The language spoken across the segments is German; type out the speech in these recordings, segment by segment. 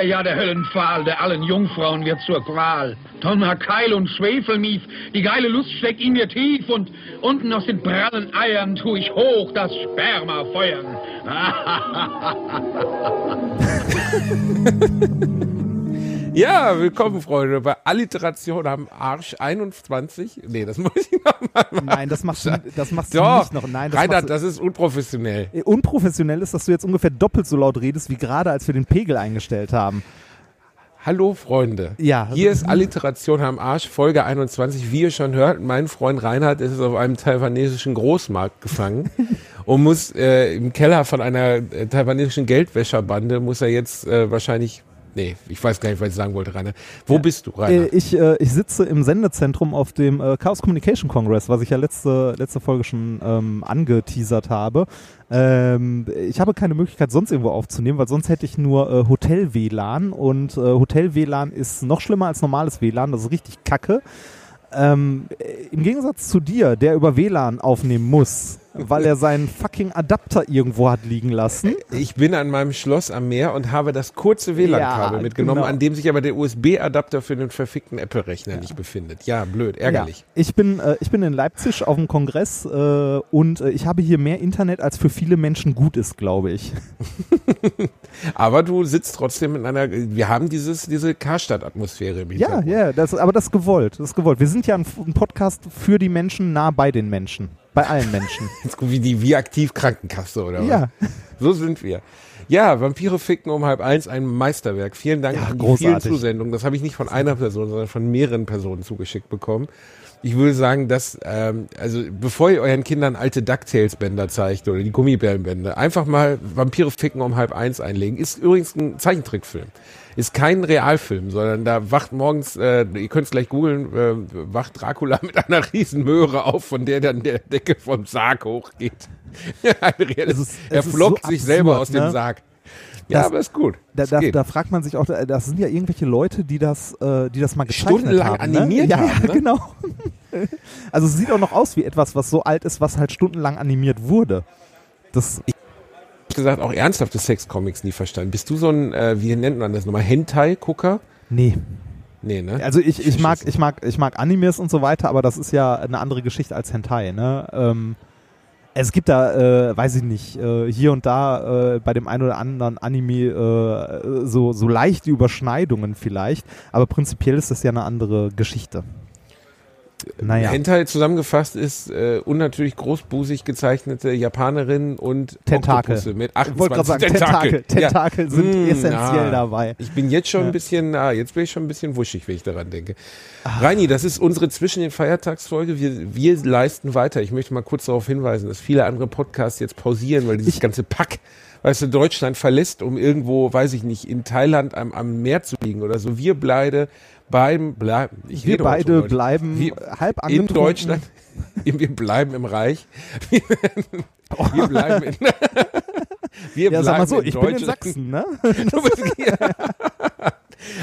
Steht er ja, der Höllenpfahl, der allen Jungfrauen wird zur Qual. Donner, Keil und Schwefelmief, die geile Lust steckt in mir tief und unten aus den prallen Eiern tu ich hoch das Sperma feuern. Ja, willkommen, Freunde, bei Alliteration am Arsch 21. Nee, das muss ich noch mal machen. Nein, das machst du, das machst du Doch, nicht noch. Nein, das Reinhard, du, das ist unprofessionell. Äh, unprofessionell ist, dass du jetzt ungefähr doppelt so laut redest, wie gerade, als wir den Pegel eingestellt haben. Hallo, Freunde. Ja. Hier ist Alliteration am Arsch, Folge 21. Wie ihr schon hört, mein Freund Reinhard ist auf einem taiwanesischen Großmarkt gefangen und muss äh, im Keller von einer äh, taiwanesischen Geldwäscherbande, muss er jetzt äh, wahrscheinlich Nee, ich weiß gar nicht, was ich sagen wollte, Rainer. Wo bist du, Äh, Rainer? ich, äh, ich sitze im Sendezentrum auf dem äh, Chaos Communication Congress, was ich ja letzte, letzte Folge schon ähm, angeteasert habe. Ähm, ich habe keine Möglichkeit, sonst irgendwo aufzunehmen, weil sonst hätte ich nur äh, Hotel-WLAN und äh, Hotel-WLAN ist noch schlimmer als normales WLAN, das ist richtig kacke. Ähm, äh, Im Gegensatz zu dir, der über WLAN aufnehmen muss, weil er seinen fucking Adapter irgendwo hat liegen lassen. Ich bin an meinem Schloss am Meer und habe das kurze WLAN-Kabel Ja, mitgenommen, genau. an dem sich aber der USB-Adapter für den verfickten Apple-Rechner nicht befindet. Ja, blöd, ärgerlich. Ja, ich, bin, äh, ich bin in Leipzig auf dem Kongress äh, und äh, ich habe hier mehr Internet, als für viele Menschen gut ist, glaube ich. Aber du sitzt trotzdem in einer, wir haben dieses, diese Karstadt-Atmosphäre Ja, ja, das, aber das ist gewollt. Das ist gewollt. Wir sind ja ein, ein Podcast für die Menschen, nah bei den Menschen. Bei allen Menschen. Wie die wie aktiv Krankenkasse oder Ja. was? So sind wir. Ja, Vampire ficken um halb eins, ein Meisterwerk. Vielen Dank Ja, an die vielen großartig. Zusendungen. Das habe ich nicht von einer Person, sondern von mehreren Personen zugeschickt bekommen. Ich würde sagen, dass, ähm, also bevor ihr euren Kindern alte DuckTales-Bänder zeigt oder die Gummibärenbände, einfach mal Vampire ficken um halb eins einlegen. Ist übrigens ein Zeichentrickfilm. Ist kein Realfilm, sondern da wacht morgens, äh, ihr könnt es gleich googeln, äh, wacht Dracula mit einer riesen Möhre auf, von der dann der Decke vom Sarg hochgeht. Es ist- er es ist flockt so sich selber absurd, aus dem ne? Sarg. Ja, Das- aber ist gut. Da, da, da fragt man sich auch, da- das sind ja irgendwelche Leute, die das, äh, die das mal gezeichnet Stundenlang haben. Ne? animiert ja, haben, Ja, ne? genau. Also es sieht auch noch aus wie etwas, was so alt ist, was halt stundenlang animiert wurde. Das, Ich gesagt, auch ernsthafte Sexcomics nie verstanden. Bist du so ein, äh, wie nennt man das nochmal, Hentai-Gucker? nee. Nee, ne? Also ich, ich mag, ich mag, ich mag Animes und so weiter, aber das ist ja eine andere Geschichte als Hentai, ne? Ähm, es gibt da, äh, weiß ich nicht, äh, hier und da äh, bei dem einen oder anderen Anime äh, so, so leichte Überschneidungen vielleicht, aber prinzipiell ist das ja eine andere Geschichte. Naja, Hentai zusammengefasst ist äh, unnatürlich großbusig gezeichnete Japanerinnen und Tentakel. Oktopusse mit ich wollte gerade 28 sagen, Tentakel, Tentakel Ja. sind Mm, essentiell ah. dabei. Ich bin jetzt schon Ja. ein bisschen, ah, jetzt bin ich schon ein bisschen wuschig, wenn ich daran denke. Ah. Reini, das ist unsere zwischen den Feiertagsfolge. Wir, wir leisten weiter. Ich möchte mal kurz darauf hinweisen, dass viele andere Podcasts jetzt pausieren, weil dieses Ich- ganze Pack, weißt du, Deutschland verlässt, um irgendwo, weiß ich nicht, in Thailand am, am Meer zu liegen oder so. Wir beide beim bleiben. Ich Wir beide bleiben Wir- halb in. Deutschland. Wir bleiben im Reich. Wir, wir bleiben in, wir Ja, sag mal bleiben so, ich bin in. Sachsen, ne?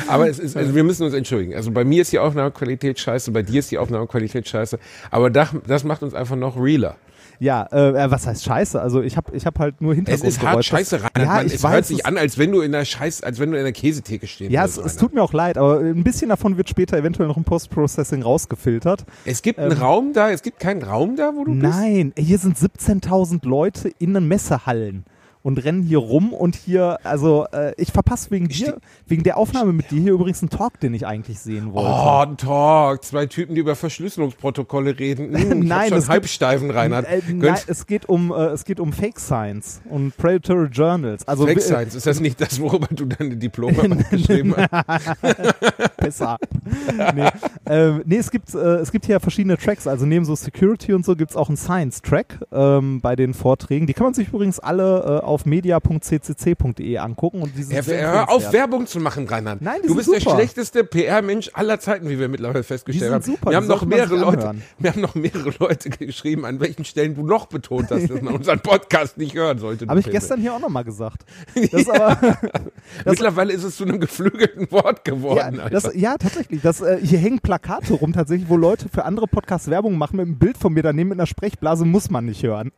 Aber es ist, also wir müssen uns entschuldigen. Also bei mir ist die Aufnahmequalität scheiße, bei dir ist die Aufnahmequalität scheiße. Aber das, das macht uns einfach noch realer. Ja, äh, was heißt Scheiße? Also ich habe ich hab halt nur Es Hintergrundgeräusche. ist hart scheiße rein. Ja, Man, ich es weiß, hört sich es- an, als wenn du in der Scheiß, als wenn du in der Käsetheke stehen Ja, es, würdest. es tut mir auch leid, aber ein bisschen davon wird später eventuell noch im Post-Processing rausgefiltert. es gibt einen ähm, Raum da, es gibt keinen Raum da, wo du bist. Nein, hier sind 17.000 Leute in den Messehallen. Und rennen hier rum und hier, also äh, ich verpasse wegen dir, wegen der Aufnahme mit dir hier übrigens einen Talk, den ich eigentlich sehen wollte. Oh, ein Talk. Zwei Typen, die über Verschlüsselungsprotokolle reden. Hm, Nein, schon es geht- Halbsteifen, Reinhard. Äh, nein, es geht um äh, es geht um Fake Science und Predatory Journals. Also Fake äh, Science, ist das nicht das, worüber du deine Diplome geschrieben hast? besser. nee, ähm, nee, es gibt äh, es gibt hier verschiedene Tracks. Also neben so Security und so gibt es auch einen Science-Track ähm, bei den Vorträgen. Die kann man sich übrigens alle äh, auf media.ccc.de angucken und die sind Hör, auf. Werbung zu machen, Reinhard. Nein, die du bist der super. schlechteste PR-Mensch aller Zeiten, wie wir mittlerweile festgestellt haben. super, wir haben noch mehrere Leute, wir haben noch mehrere Leute geschrieben, an welchen Stellen du noch betont hast, dass man unseren Podcast nicht hören sollte. Habe ich Filme. gestern hier auch nochmal gesagt. Das ist aber, das, Mittlerweile ist es zu einem geflügelten Wort ja, geworden. das, Alter. ja, tatsächlich. Das, äh, hier hängen Plakate rum, tatsächlich, wo Leute für andere Podcasts Werbung machen mit einem Bild von mir daneben mit einer Sprechblase, muss man nicht hören.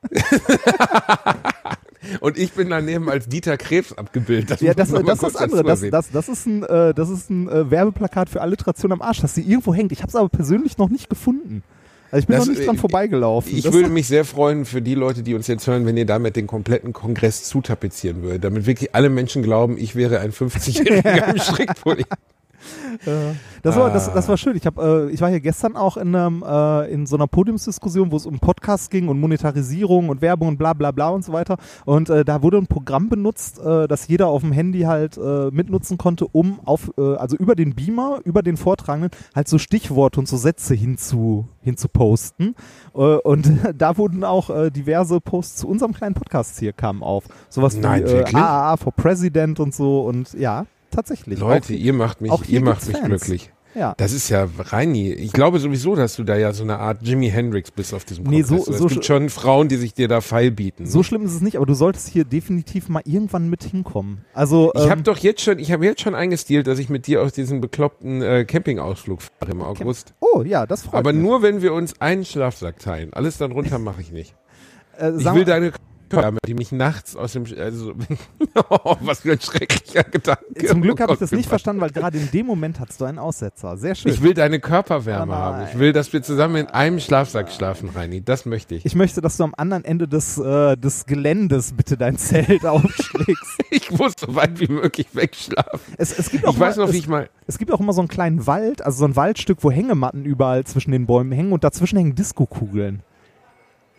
Und ich bin daneben als Dieter Krebs abgebildet. Das Ja, das, das mal ist das andere. Das, das, das ist ein, äh, das ist ein äh, Werbeplakat für Alliteration am Arsch, das sie irgendwo hängt. Ich habe es aber persönlich noch nicht gefunden. Also ich bin Das, noch nicht dran äh, vorbeigelaufen. Ich das, würde mich sehr freuen für die Leute, die uns jetzt hören, wenn ihr damit den kompletten Kongress zutapezieren würdet, damit wirklich alle Menschen glauben, ich wäre ein 50-Jähriger im Strickpulli. Das war, Ah. das, das war schön. Ich, hab, äh, ich war hier gestern auch in, einem, äh, in so einer Podiumsdiskussion, wo es um Podcasts ging und Monetarisierung und Werbung und bla bla bla und so weiter. Und äh, da wurde ein Programm benutzt, äh, das jeder auf dem Handy halt äh, mitnutzen konnte, um auf, äh, also über den Beamer, über den Vortragenden, halt so Stichworte und so Sätze hinzu, hinzuposten. Und da wurden auch diverse Posts zu unserem kleinen Podcast hier kamen auf. Sowas Nein, wie? AAA for President und so und ja, tatsächlich. Leute, Auch- ihr macht mich, ihr macht mich Fans. glücklich. ja. Das ist ja Reini. Ich glaube sowieso, dass du da ja so eine Art Jimi Hendrix bist auf diesem Nee, Kongress. so- es so gibt sch- schon Frauen, die sich dir da feil bieten. So schlimm ist es nicht, aber du solltest hier definitiv mal irgendwann mit hinkommen. Also ich habe ähm, doch jetzt schon, ich habe jetzt schon eingestielt, dass ich mit dir auf diesen bekloppten äh, Campingausflug fahre im August. Oh ja, das freut Aber mich. nur, wenn wir uns einen Schlafsack teilen. Alles dann runter mache ich nicht. äh, Ich will deine Körperwärme, die mich nachts aus dem, also, oh, was für ein schrecklicher Gedanke. zum Glück Oh habe ich das nicht verstanden, weil gerade in dem Moment hattest du einen Aussetzer. Sehr schön. Ich will deine Körperwärme Oh haben. Ich will, dass wir zusammen in einem Schlafsack schlafen, Reini. Das möchte ich. Ich möchte, dass du am anderen Ende des, äh, des Geländes bitte dein Zelt aufschlägst. Ich muss so weit wie möglich wegschlafen. Es, es, gibt auch Ich weiß mal, noch, wie es, ich mal. es gibt auch immer so einen kleinen Wald, also so ein Waldstück, wo Hängematten überall zwischen den Bäumen hängen und dazwischen hängen Diskokugeln.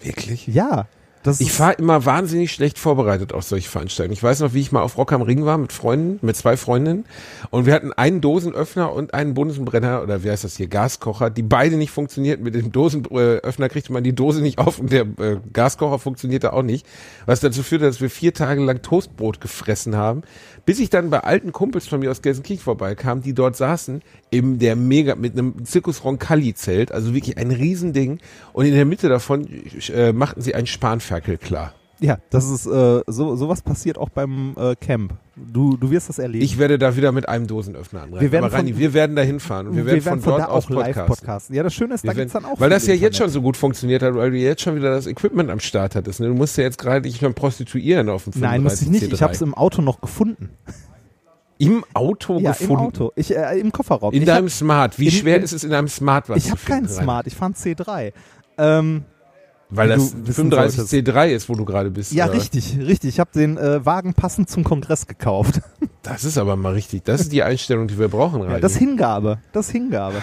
Wirklich? Ja. Das Ich fahre immer wahnsinnig schlecht vorbereitet auf solche Veranstaltungen. Ich weiß noch, wie ich mal auf Rock am Ring war mit Freunden, mit zwei Freundinnen. Und wir hatten einen Dosenöffner und einen Bunsenbrenner, oder wie heißt das hier, Gaskocher, die beide nicht funktionierten. Mit dem Dosenöffner kriegte man die Dose nicht auf und der äh, Gaskocher funktionierte auch nicht. Was dazu führte, dass wir vier Tage lang Toastbrot gefressen haben, bis ich dann bei alten Kumpels von mir aus Gelsenkirchen vorbeikam, die dort saßen, in der mega, mit einem Zirkus Roncalli-Zelt, also wirklich ein Riesending. Und in der Mitte davon äh, machten sie ein Spanferkel klar. Ja, das ist, äh, so, sowas passiert auch beim äh, Camp. Du, du wirst das erleben. Ich werde da wieder mit einem Dosenöffner anreisen. Wir werden Aber Rani, von- wir werden da hinfahren und wir, werden von, dort da aus auch live podcasten. podcasten. Ja, das Schöne ist, Wir da gibt's werden- dann auch weil das ja jetzt schon Internet. so gut funktioniert hat, weil du jetzt schon wieder das Equipment am Start hattest. Ne? Du musst ja jetzt gerade dich schon prostituieren auf dem 35 Nein, muss ich nicht. Ich C3. habe es im Auto noch gefunden. im Auto Ja, gefunden. im Auto. Ich, äh, Im Kofferraum. In ich deinem hab, Smart. Wie in- schwer in- ist es in einem Smart was ich habe keinen? Smart. Ich fahre einen C3. Ähm, Weil das du wissen 35 solltest. C3 ist, wo du gerade bist. ja, oder? richtig, richtig. Ich habe den äh, Wagen passend zum Kongress gekauft. Das ist aber mal richtig. Das ist die Einstellung, die wir brauchen, Rani. Ja, das Hingabe. Das Hingabe.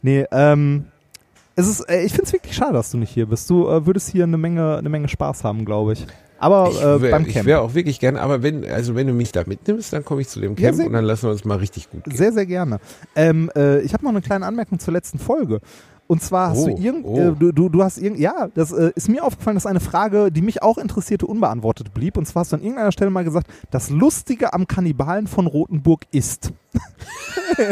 Nee, ähm, es ist, äh, ich finde es wirklich schade, dass du nicht hier bist. Du äh, würdest hier eine Menge, eine Menge Spaß haben, glaube ich. Aber Ich äh, wär- beim ich Camp. wäre auch wirklich gerne, aber wenn, also wenn du mich da mitnimmst, dann komme ich zu dem Ja, Camp sehr und dann lassen wir uns mal richtig gut gehen. Sehr, sehr gerne. Ähm, äh, ich habe noch eine kleine Anmerkung zur letzten Folge. Und zwar hast Oh, du irgend, oh. äh, du, du, du hast irgend, ja, das äh, ist mir aufgefallen, dass eine Frage, die mich auch interessierte, unbeantwortet blieb. Und zwar hast du an irgendeiner Stelle mal gesagt, das Lustige am Kannibalen von Rothenburg ist.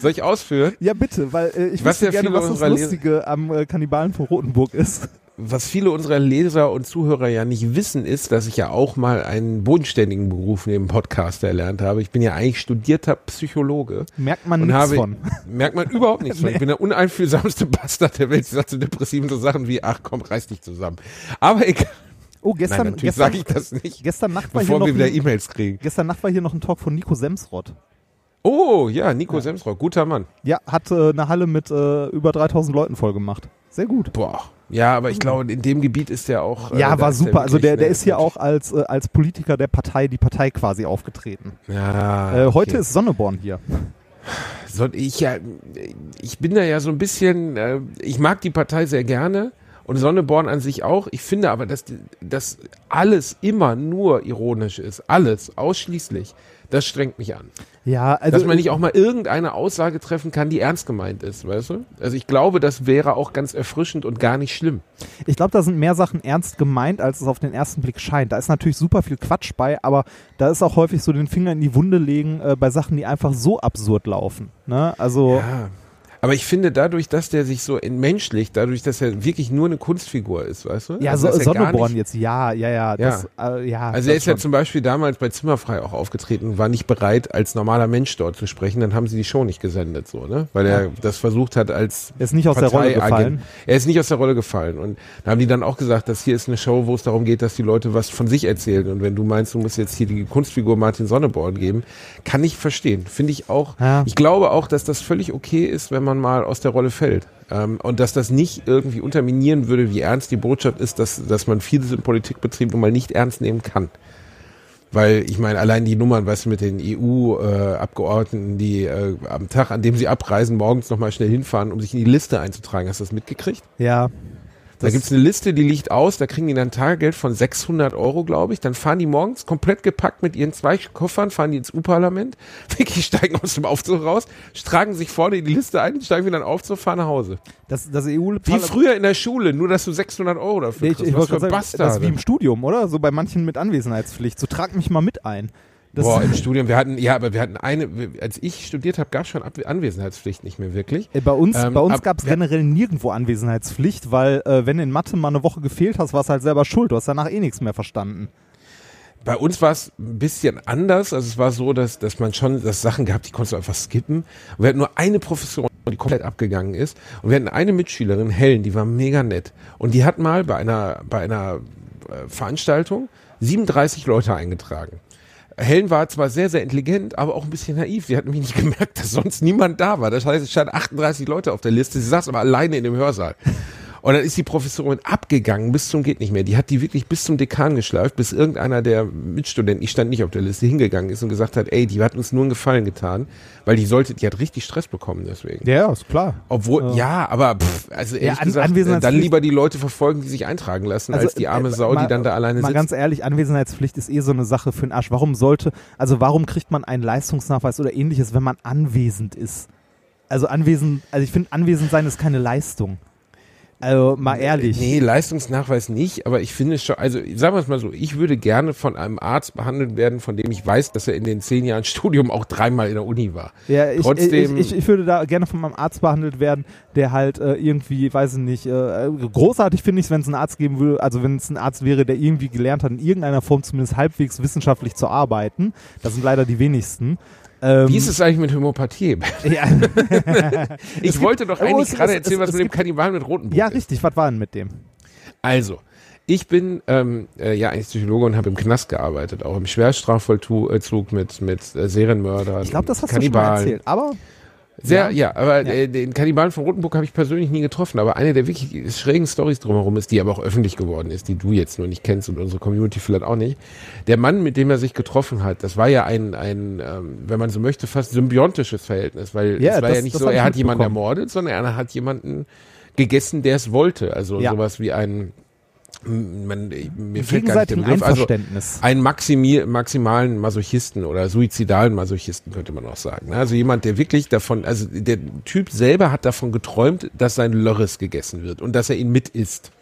Soll ich ausführen? Ja, bitte, weil äh, ich Was wüsste ja gerne, was das Lustige am äh, Kannibalen von Rothenburg ist. Was viele unserer Leser und Zuhörer ja nicht wissen, ist, dass ich ja auch mal einen bodenständigen Beruf neben Podcaster erlernt habe. Ich bin ja eigentlich studierter Psychologe. Merkt man nichts von. merkt man überhaupt nichts von. Nee. Ich bin der uneinfühlsamste Bastard der Welt. Ich sage zu Depressiven so Sachen wie, ach komm, reiß dich zusammen. Aber egal. Oh, gestern, gestern, sage ich das nicht, gestern Nacht war hier bevor noch wir wieder ein, E-Mails kriegen. gestern Nacht war hier noch ein Talk von Nico Semsrott. Oh, ja, Nico Semsrock, guter Mann. Ja, hat äh, eine Halle mit äh, über 3000 Leuten voll gemacht. Sehr gut. Boah, Ja, aber ich glaube, in dem Gebiet ist der auch. Ja, äh, da war ist der super. Also der, der ist hier auch als, äh, als Politiker der Partei, die Partei quasi aufgetreten. Ja, Äh, heute okay. ist Sonneborn hier. So, ich, ja, ich bin da ja so ein bisschen, äh, ich mag die Partei sehr gerne und Sonneborn an sich auch. Ich finde aber, dass, dass alles immer nur ironisch ist. Alles, ausschließlich. Das strengt mich an. Ja, also Dass man nicht auch mal irgendeine Aussage treffen kann, die ernst gemeint ist, weißt du? Also ich glaube, das wäre auch ganz erfrischend und gar nicht schlimm. Ich glaube, da sind mehr Sachen ernst gemeint, als es auf den ersten Blick scheint. Da ist natürlich super viel Quatsch bei, aber da ist auch häufig so den Finger in die Wunde legen äh, bei Sachen, die einfach so absurd laufen. Ne? Also Ja. Aber ich finde dadurch, dass der sich so entmenschlicht, dadurch, dass er wirklich nur eine Kunstfigur ist, weißt du? ja, also, so, er Sonneborn jetzt, ja, ja, ja, das, äh, ja. Also er ist ja schon. zum Beispiel damals bei Zimmerfrei auch aufgetreten und war nicht bereit, als normaler Mensch dort zu sprechen. Dann haben sie die Show nicht gesendet, so, ne? Weil er Ja. das versucht hat als Er ist nicht aus der Rolle gefallen. Er ist nicht aus der Rolle gefallen. Und da haben die dann auch gesagt, dass hier ist eine Show, wo es darum geht, dass die Leute was von sich erzählen. Und wenn du meinst, du musst jetzt hier die Kunstfigur Martin Sonneborn geben, kann ich verstehen. Finde ich auch. Ja. Ich glaube auch, dass das völlig okay ist, wenn man mal aus der Rolle fällt. Ähm, und dass das nicht irgendwie unterminieren würde, wie ernst die Botschaft ist, dass, dass man vieles im Politikbetrieb nun mal nicht ernst nehmen kann. Weil ich meine, allein die Nummern, weißt du, mit den EU-Abgeordneten, die äh, am Tag, an dem sie abreisen, morgens nochmal schnell hinfahren, um sich in die Liste einzutragen. Hast du das mitgekriegt? Ja. Da gibt's eine Liste, die liegt aus, da kriegen die dann Taggeld von 600 Euro, glaube ich. Dann fahren die morgens komplett gepackt mit ihren zwei Koffern, fahren die ins U-Parlament, wirklich steigen aus dem Aufzug raus, tragen sich vorne in die Liste ein, steigen wieder in den Aufzug, fahren nach Hause. Das, das EU Wie früher in der Schule, nur dass du 600 Euro dafür Nee, ich, kriegst. ich Was wollte für sagen, das ist wie im Studium, oder? So bei manchen mit Anwesenheitspflicht. So trag mich mal mit ein. Das, Boah, im Studium, wir hatten, ja, aber wir hatten eine, als ich studiert habe, gab es schon Anwesenheitspflicht nicht mehr wirklich. Bei uns, Ähm, bei uns ab- gab es generell nirgendwo Anwesenheitspflicht, weil äh, wenn in Mathe mal eine Woche gefehlt hast, warst halt selber schuld. Du hast danach eh nichts mehr verstanden. Bei uns war es ein bisschen anders. Also es war so, dass, dass man schon das Sachen gehabt, die konntest du einfach skippen. Und wir hatten nur eine Professorin, die komplett abgegangen ist. Und wir hatten eine Mitschülerin, Helen, die war mega nett. Und die hat mal bei einer, bei einer äh, Veranstaltung 37 Leute eingetragen. Helen war zwar sehr, sehr intelligent, aber auch ein bisschen naiv. Sie hat nämlich nicht gemerkt, dass sonst niemand da war. Das heißt, es standen 38 Leute auf der Liste. Sie saß aber alleine in dem Hörsaal. Und dann ist die Professorin abgegangen bis zum geht nicht mehr. Die hat die wirklich bis zum Dekan geschleift, bis irgendeiner der Mitstudenten, ich stand nicht auf der Liste, hingegangen ist und gesagt hat, ey, die hat uns nur einen Gefallen getan, weil die sollte, die hat richtig Stress bekommen deswegen. Ja, ist klar. Obwohl, ja, aber pff, also ehrlich an- gesagt, äh, dann lieber die Leute verfolgen, die sich eintragen lassen, als die arme äh, Sau, mal- die dann da alleine Mal sitzt. ganz ehrlich, Anwesenheitspflicht ist eh so eine Sache für den Arsch. Warum sollte, also warum kriegt man einen Leistungsnachweis oder ähnliches, wenn man anwesend ist? Also anwesend, also ich finde, anwesend sein ist keine Leistung. Also mal ehrlich. Nee, Leistungsnachweis nicht, aber ich finde schon, also sagen wir es mal so, ich würde gerne von einem Arzt behandelt werden, von dem ich weiß, dass er in den zehn Jahren Studium auch dreimal in der Uni war. Ja, ich, Trotzdem- ich, ich, ich würde da gerne von meinem Arzt behandelt werden, der halt äh, irgendwie, weiß ich nicht, äh, großartig finde ich es, wenn es einen Arzt geben würde, also wenn es ein Arzt wäre, der irgendwie gelernt hat, in irgendeiner Form zumindest halbwegs wissenschaftlich zu arbeiten. Das sind leider die wenigsten. Ähm, Wie ist es eigentlich mit Homöopathie? ja, Ich gibt- wollte doch Oh, eigentlich es- gerade erzählen, es- was es mit dem Kannibalen mit Rotenburg ja, ist. richtig. Was war denn mit dem? Also, ich bin ähm, äh, ja eigentlich Psychologe und habe im Knast gearbeitet, auch im Schwerstrafvollzug mit, mit äh, Serienmördern, Ich glaube, das hast Kannibalen. du schon mal erzählt. Aber Sehr, ja, aber Ja. Äh, den Kannibalen von Rotenburg habe ich persönlich nie getroffen, aber eine der wirklich schrägen Stories drumherum ist, die aber auch öffentlich geworden ist, die du jetzt nur nicht kennst und unsere Community vielleicht auch nicht. Der Mann, mit dem er sich getroffen hat, das war ja ein, ein ähm, wenn man so möchte, fast symbiontisches Verhältnis, weil Ja, es war das- ja nicht so, er hat jemanden ermordet, sondern er hat jemanden gegessen, der es wollte. Also Ja. sowas wie ein, man, mir fällt gar nicht der Begriff, also einen maximi maximalen Masochisten oder suizidalen Masochisten könnte man auch sagen. ne? Also jemand, der wirklich davon, also der Typ selber hat davon geträumt, dass sein Lörres gegessen wird und dass er ihn mit isst.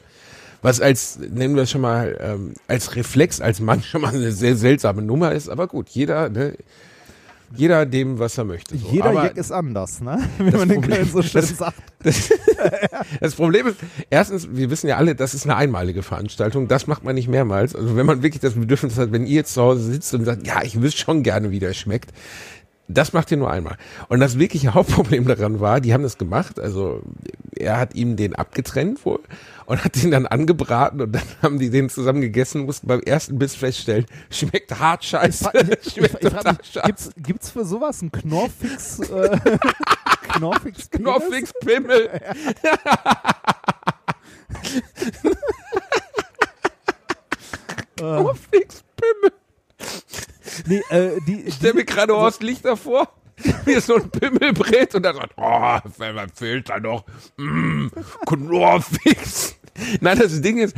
Was als, nennen wir es schon mal, ähm, als Reflex, als Mann schon mal eine sehr seltsame Nummer ist, aber gut, jeder, ne, jeder dem, was er möchte. So. Jeder aber Jack ist anders, ne? Wie man den Köln so schön das- sagt. das Problem ist, erstens, wir wissen ja alle, das ist eine einmalige Veranstaltung, das macht man nicht mehrmals. Also wenn man wirklich das Bedürfnis hat, wenn ihr jetzt zu Hause sitzt und sagt, ja, ich wüsste schon gerne, wie der schmeckt, das macht ihr nur einmal. Und das wirkliche Hauptproblem daran war, die haben das gemacht, also er hat ihm den abgetrennt wohl und hat den dann angebraten und dann haben die den zusammen gegessen, mussten beim ersten Biss feststellen, schmeckt hart scheiße. Schmeckt ich, ich, mich, scheiße. Gibt's, gibt's für sowas einen Knorfix, äh, Knorfix, Knorfix Pimmel? Ah. Knorfix Pimmel die, ich stelle mir gerade Horst Lichter vor, wie er so ein Pimmel brät und dann sagt, oh, wenn fehlt da noch, mm, Knorrfix. Nein, das Ding ist,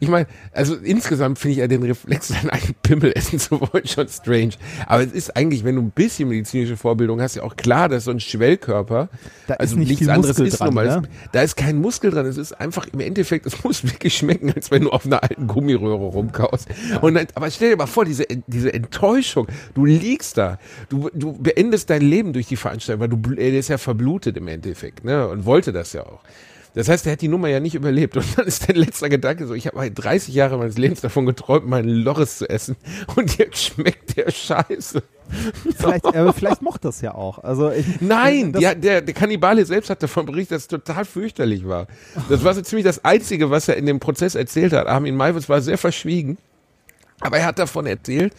ich meine, also insgesamt finde ich ja den Reflex, seinen eigenen Pimmel essen zu wollen, schon strange. Aber es ist eigentlich, wenn du ein bisschen medizinische Vorbildung hast, ja auch klar, dass so ein Schwellkörper, Da also ist nicht nichts anderes Muskel ist dran, normal. ne? Da ist kein Muskel dran. Es ist einfach im Endeffekt, es muss wirklich schmecken, als wenn du auf einer alten Gummiröhre rumkaust. Und dann, aber stell dir mal vor, diese, diese Enttäuschung. Du liegst da. Du, du beendest dein Leben durch die Veranstaltung, weil du, er ist ja verblutet im Endeffekt, ne? Und wollte das ja auch. Das heißt, er hat die Nummer ja nicht überlebt. Und dann ist dein letzter Gedanke so, ich habe 30 Jahre meines Lebens davon geträumt, meinen Loris zu essen. Und jetzt schmeckt der Scheiße. Vielleicht, äh, vielleicht mochte das ja auch. Also ich, Nein, ja, der, der Kannibale selbst hat davon berichtet, dass es total fürchterlich war. Das war so ziemlich das Einzige, was er in dem Prozess erzählt hat. Armin Maiwitz war sehr verschwiegen. Aber er hat davon erzählt,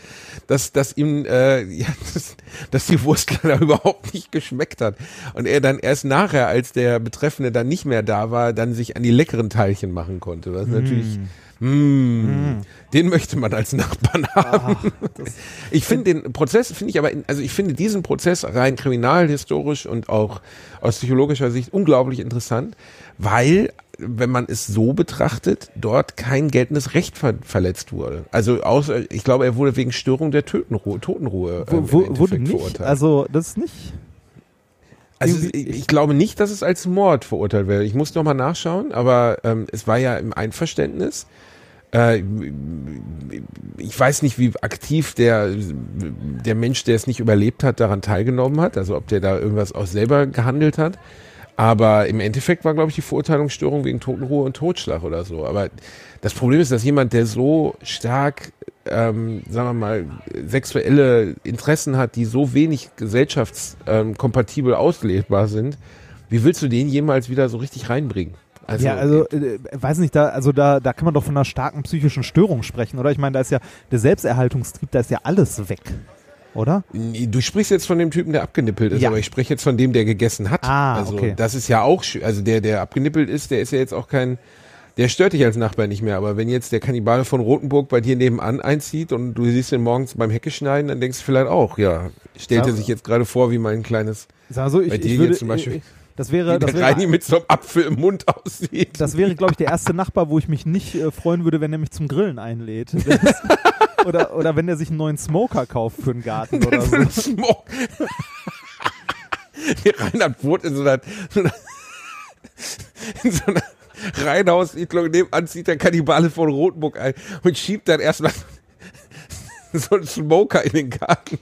dass, dass ihm, äh, ja, dass, dass die Wurst leider überhaupt nicht geschmeckt hat. Und er dann erst nachher, als der Betreffende dann nicht mehr da war, dann sich an die leckeren Teilchen machen konnte. Was natürlich, mm, den möchte man als Nachbarn haben. Ich finde den Prozess, finde ich aber, in, also ich finde diesen Prozess rein kriminalhistorisch und auch aus psychologischer Sicht unglaublich interessant, weil, wenn man es so betrachtet, dort kein geltendes Recht ver verletzt wurde. Also außer, ich glaube, er wurde wegen Störung der Totenruhe, Totenruhe ähm, wo, wo, wurde nicht, verurteilt. also das ist nicht. Also ich, ich glaube nicht, dass es als Mord verurteilt werde. Ich muss noch mal nachschauen, aber ähm, es war ja im Einverständnis. Äh, ich weiß nicht, wie aktiv der, der Mensch, der es nicht überlebt hat, daran teilgenommen hat. Also ob der da irgendwas auch selber gehandelt hat. Aber im Endeffekt war, glaube ich, die Verurteilungsstörung wegen Totenruhe und Totschlag oder so. Aber das Problem ist, dass jemand, der so stark, ähm, sagen wir mal, sexuelle Interessen hat, die so wenig gesellschaftskompatibel auslebbar sind, wie willst du den jemals wieder so richtig reinbringen? ja, also äh, weiß nicht, da also da da kann man doch von einer starken psychischen Störung sprechen, oder? Ich meine, da ist ja der Selbsterhaltungstrieb, da ist ja alles weg, oder? Du sprichst jetzt von dem Typen, der abgenippelt ist, Ja. aber ich spreche jetzt von dem, der gegessen hat. Ah, also okay. das ist ja auch, also der, der abgenippelt ist, der ist ja jetzt auch kein, der stört dich als Nachbar nicht mehr. Aber wenn jetzt der Kannibale von Rotenburg bei dir nebenan einzieht und du siehst ihn morgens beim Hecke schneiden, dann denkst du vielleicht auch, ja, stellt er sich jetzt gerade vor, wie mein kleines, Sag mal so, ich, Bei dir ich würde, jetzt zum Beispiel. ich- das wäre, wie das der Reini wäre, mit so einem Apfel im Mund aussieht. das wäre, glaube ich, der erste Nachbar, wo ich mich nicht äh, freuen würde, wenn er mich zum Grillen einlädt. Oder, oder wenn er sich einen neuen Smoker kauft für den Garten oder so. Smoke. Der Reinhard wohnt in so einer, in so einer Reihenhaussiedlung. Nebenan zieht der Kannibale von Rotenburg ein und schiebt dann erstmal so einen Smoker in den Garten.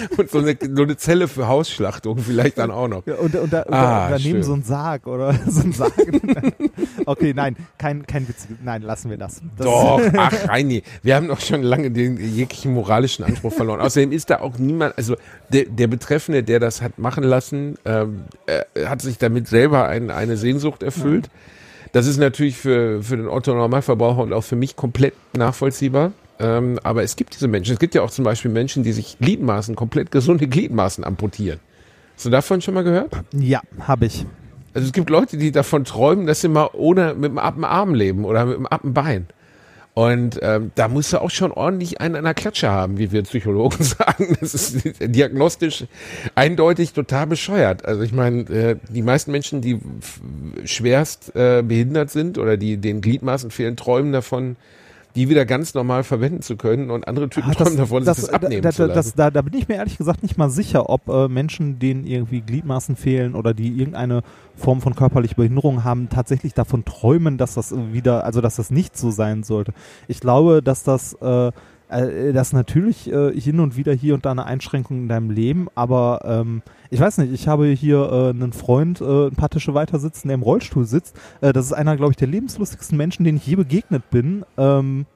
Und so eine, so eine Zelle für Hausschlachtung vielleicht dann auch noch. Ja, und, und, da, und Ah, da, daneben schön. so ein Sarg oder so ein Sarg. okay, nein, kein, kein Witz. Nein, lassen wir das. das Doch, ach Reini, wir haben doch schon lange den jeglichen moralischen Anspruch verloren. Außerdem ist da auch niemand, also der, der Betreffende, der das hat machen lassen, ähm, äh, hat sich damit selber ein, eine Sehnsucht erfüllt. Das ist natürlich für, für den Otto Normalverbraucher und auch für mich komplett nachvollziehbar. Ähm, aber es gibt diese Menschen. Es gibt ja auch zum Beispiel Menschen, die sich Gliedmaßen, komplett gesunde Gliedmaßen amputieren. Hast du davon schon mal gehört? Ja, habe ich. Also es gibt Leute, die davon träumen, dass sie mal ohne mit dem Arm leben oder mit dem Bein. Und ähm, da musst du auch schon ordentlich einen an der Klatsche haben, wie wir Psychologen sagen. Das ist diagnostisch eindeutig total bescheuert. Also ich meine, äh, die meisten Menschen, die schwerst äh, behindert sind oder die den Gliedmaßen fehlen, träumen davon, die wieder ganz normal verwenden zu können. Und andere Typen Ah, träumen davon, sich das abnehmen da, zu da, lassen. das, da, da bin ich mir ehrlich gesagt nicht mal sicher, ob äh, Menschen, denen irgendwie Gliedmaßen fehlen oder die irgendeine Form von körperlicher Behinderung haben, tatsächlich davon träumen, dass das wieder, also dass das nicht so sein sollte. Ich glaube, dass das, äh, äh, das natürlich äh, hin und wieder hier und da eine Einschränkung in deinem Leben, aber ähm, ich weiß nicht, ich habe hier äh, einen Freund, äh, ein paar Tische weiter sitzen, der im Rollstuhl sitzt. Äh, das ist einer, glaube ich, der lebenslustigsten Menschen, denen ich je begegnet bin. Ähm,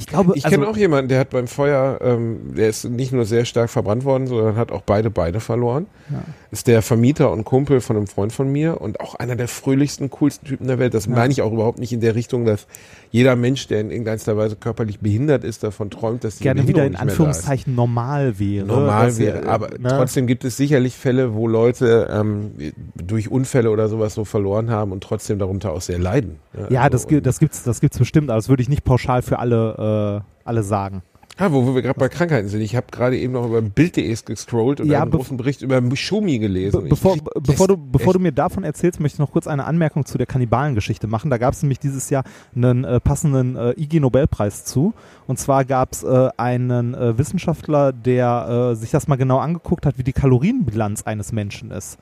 ich glaube, Ich also, kenne auch jemanden, der hat beim Feuer, ähm, der ist nicht nur sehr stark verbrannt worden, sondern hat auch beide Beine verloren. Ja. Ist der Vermieter und Kumpel von einem Freund von mir und auch einer der fröhlichsten, coolsten Typen der Welt. Das Ja. meine ich auch überhaupt nicht in der Richtung, dass jeder Mensch, der in irgendeiner Weise körperlich behindert ist, davon träumt, dass die gerne wieder in Behinderung da ist. Anführungszeichen normal wäre. normal wäre. er, Aber ne? trotzdem gibt es sicherlich Fälle, wo Leute ähm, durch Unfälle oder sowas so verloren haben und trotzdem darunter auch sehr leiden. Ja, also das, das gibt's, das gibt's bestimmt, aber das würde ich nicht pauschal für alle, äh, alle sagen. Ah, wo, wir gerade bei Krankheiten sind. Ich habe gerade eben noch über Bild.de gescrollt und Ja, einen großen Bericht über Schumi gelesen. Be bevor, Ich- bevor, du, bevor du mir davon erzählst, möchte ich noch kurz eine Anmerkung zu der Kannibalengeschichte machen. Da gab es nämlich dieses Jahr einen äh, passenden äh, IG-Nobelpreis zu. Und zwar gab es äh, einen äh, Wissenschaftler, der äh, sich das mal genau angeguckt hat, wie die Kalorienbilanz eines Menschen ist.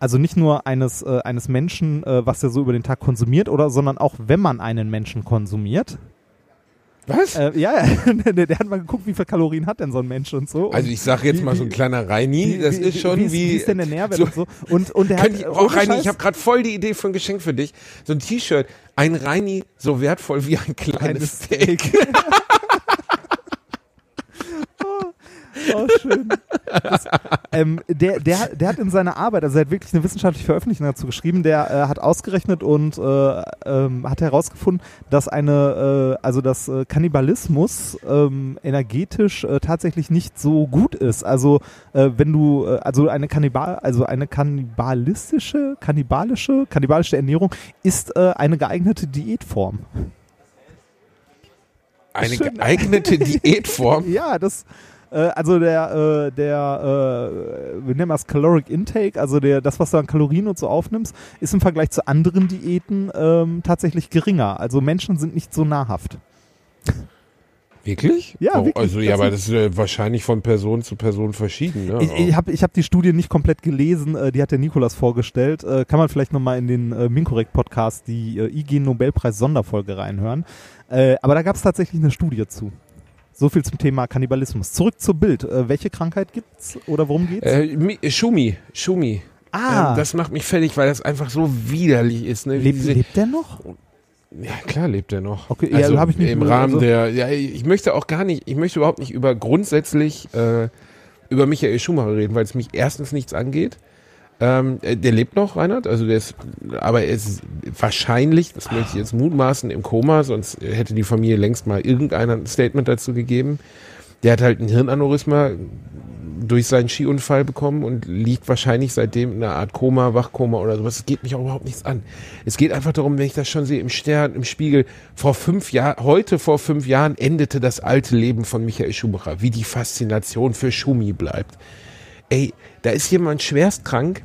Also nicht nur eines, äh, eines Menschen, äh, was er so über den Tag konsumiert, oder, sondern auch, wenn man einen Menschen konsumiert. Was? Äh, ja, der, der hat mal geguckt, wie viel Kalorien hat denn so ein Mensch und so. Also und ich sag jetzt wie- mal so ein wie- kleiner Reini, das ist schon wie, wie... Ist, wie ist denn der Nährwert so, und so? Und, und der hat, ich, oh, Reini, Scheiß- ich habe gerade voll die Idee für ein Geschenk für dich. So ein T-Shirt, ein Reini so wertvoll wie ein kleines Steak. Steak. Oh, schön. Das, ähm, der, der, der hat in seiner Arbeit, also er hat wirklich eine wissenschaftliche Veröffentlichung dazu geschrieben, der äh, hat ausgerechnet und äh, ähm, hat herausgefunden, dass eine, äh, also dass äh, Kannibalismus ähm, energetisch äh, tatsächlich nicht so gut ist. Also äh, wenn du, also eine Kannibal, also eine kannibalistische, kannibalische, kannibalische Ernährung ist eine geeignete Diätform. Eine Schön. geeignete Diätform. Ja, das, also der, äh, der, äh, wir nennen das Caloric Intake, also der, das, was du an Kalorien und so aufnimmst, ist im Vergleich zu anderen Diäten ähm, tatsächlich geringer. Also Menschen sind nicht so nahrhaft. Wirklich? Ja, oh, wirklich. Also ja, Das aber das ist äh, wahrscheinlich von Person zu Person verschieden. Ne? Ich, ich habe ich hab die Studie nicht komplett gelesen, äh, die hat der Nikolas vorgestellt. Äh, kann man vielleicht nochmal in den äh, Minkorrekt-Podcast, die äh, IG Nobelpreis-Sonderfolge reinhören. Äh, aber da gab es tatsächlich eine Studie zu. So viel zum Thema Kannibalismus. Zurück zur Bild. Äh, welche Krankheit gibt's oder worum geht's? äh, Mi- Schumi, Schumi. ah, Ähm, das macht mich fertig, weil das einfach so widerlich ist. Ne? Lebt, lebt der noch? Ja, klar lebt er noch. Okay, ja, also hab ich nicht im Rahmen also- der, ja, ich möchte auch gar nicht, ich möchte überhaupt nicht über grundsätzlich äh, über Michael Schumacher reden, weil es mich erstens nichts angeht. Ähm, äh, der lebt noch, Reinhard, also der ist, aber er ist wahrscheinlich, das möchte ich jetzt mutmaßen, im Koma, sonst hätte die Familie längst mal irgendeiner ein Statement dazu gegeben. Der hat halt ein Hirnaneurysma durch seinen Skiunfall bekommen und liegt wahrscheinlich seitdem in einer Art Koma, Wachkoma oder sowas. Es geht mich auch überhaupt nichts an. Es geht einfach darum, wenn ich das schon sehe im Stern, im Spiegel, vor fünf Jahren, heute vor fünf Jahren endete das alte Leben von Michael Schumacher, wie die Faszination für Schumi bleibt. Ey, da ist jemand schwerst krank,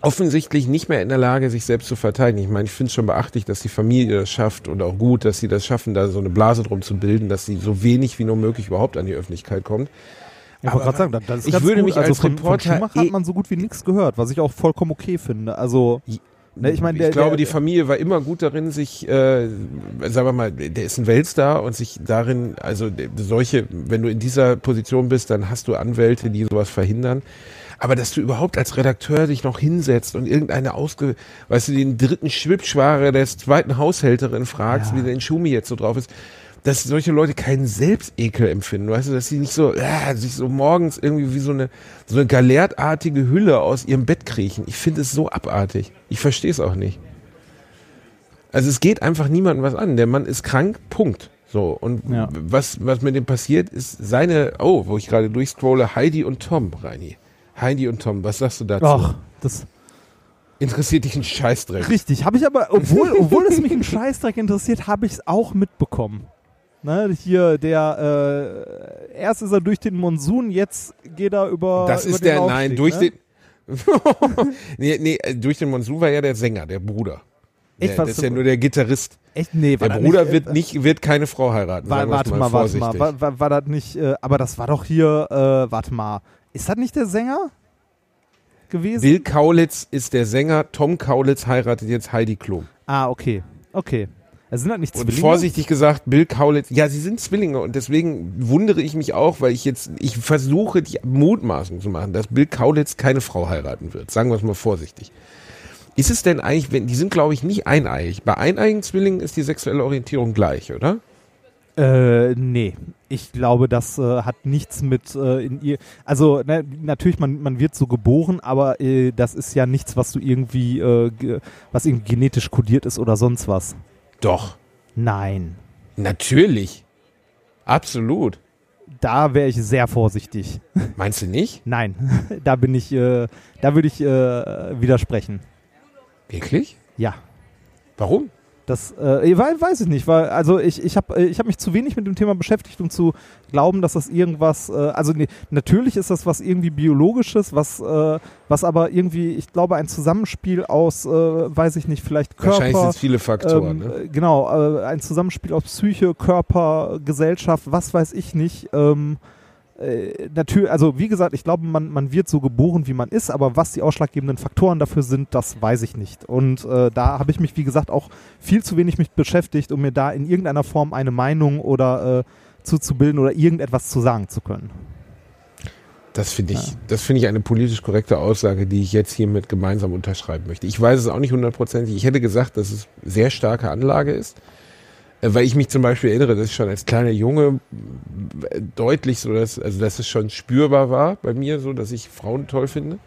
offensichtlich nicht mehr in der Lage, sich selbst zu verteidigen. Ich meine, ich finde es schon beachtlich, dass die Familie das schafft und auch gut, dass sie das schaffen, da so eine Blase drum zu bilden, dass sie so wenig wie nur möglich überhaupt an die Öffentlichkeit kommt. Ich Aber sagen, das ist ich würde gut. mich also als von, Reporter von Schumacher eh- hat man so gut wie nichts gehört, was ich auch vollkommen okay finde. Also, ne, ich meine, der, ich glaube, der, die Familie war immer gut darin, sich, äh, sagen wir mal, der ist ein Weltstar und sich darin, also der- solche, wenn du in dieser Position bist, dann hast du Anwälte, die sowas verhindern. Aber dass du überhaupt als Redakteur dich noch hinsetzt und irgendeine ausge, weißt du, den dritten Schwibschware des zweiten Haushälterin fragst, Ja. wie dein Schumi jetzt so drauf ist, dass solche Leute keinen Selbstekel empfinden, weißt du, dass sie nicht so, äh, sich so morgens irgendwie wie so eine, so eine galertartige Hülle aus ihrem Bett kriechen. Ich finde es so abartig. Ich verstehe es auch nicht. Also es geht einfach niemandem was an. Der Mann ist krank, Punkt. So, und Ja. was, was mit dem passiert, ist seine, oh, wo ich gerade durchscrolle, Heidi und Tom, Reini. Heidi und Tom, was sagst du dazu? ach, das Interessiert dich ein Scheißdreck? richtig. Habe ich aber, obwohl, obwohl es mich ein Scheißdreck interessiert, habe ich es auch mitbekommen. Ne, hier der, äh, erst ist er durch den Monsun, jetzt geht er über. Das über ist den der, Aufstieg, nein, durch ne? den, nee, nee, äh, durch den Monsun war ja der Sänger, der Bruder. Echt, Der, das ist ja nur der Gitarrist. Echt? Nee, war Der Bruder nicht, wird äh, nicht, wird keine Frau heiraten. War, warte mal, mal, warte mal. War, war, war das nicht, äh, aber das war doch hier, äh, warte mal. Ist das nicht der Sänger gewesen? Bill Kaulitz ist der Sänger, Tom Kaulitz heiratet jetzt Heidi Klum. Ah, okay. Okay. Also sind das nicht Und Zwillinge? vorsichtig gesagt, Bill Kaulitz, ja, sie sind Zwillinge und deswegen wundere ich mich auch, weil ich jetzt, ich versuche die Mutmaßung zu machen, dass Bill Kaulitz keine Frau heiraten wird. Sagen wir es mal vorsichtig. Ist es denn eigentlich, wenn, die sind glaube ich nicht eineiig. Bei eineiigen Zwillingen ist die sexuelle Orientierung gleich, oder? Äh, nee. Ich glaube, das äh, hat nichts mit äh, in ihr. Also ne, natürlich, man, man wird so geboren, aber äh, das ist ja nichts, was du irgendwie, äh, was irgendwie genetisch kodiert ist oder sonst was. Doch. Nein. Natürlich. Absolut. Da wäre ich sehr vorsichtig. Meinst du nicht? Nein. da bin ich, äh, da würde ich äh, widersprechen. Wirklich? Ja. Warum? Das äh, weiß, ich nicht, weil also ich, ich habe ich hab mich zu wenig mit dem Thema beschäftigt, um zu glauben, dass das irgendwas, äh, also nee, natürlich ist das was irgendwie biologisches, was, äh, was aber irgendwie, ich glaube, ein Zusammenspiel aus, äh, weiß ich nicht, vielleicht Körper. Wahrscheinlich sind es viele Faktoren. Ähm, ne? Genau, äh, ein Zusammenspiel aus Psyche, Körper, Gesellschaft, was weiß ich nicht. Ähm, äh, natürlich, also wie gesagt, ich glaube, man, man wird so geboren, wie man ist, aber was die ausschlaggebenden Faktoren dafür sind, das weiß ich nicht. Und äh, da habe ich mich, wie gesagt, auch viel zu wenig mit beschäftigt, um mir da in irgendeiner Form eine Meinung oder äh, zuzubilden oder irgendetwas zu sagen zu können. Das finde ich, das finde ich eine politisch korrekte Aussage, die ich jetzt hiermit gemeinsam unterschreiben möchte. Ich weiß es auch nicht hundertprozentig. Ich hätte gesagt, dass es sehr starke Anlage ist. Äh, Weil ich mich zum Beispiel erinnere, dass ich schon als kleiner Junge äh, deutlich so, dass, also dass es schon spürbar war bei mir, so, dass ich Frauen toll finde.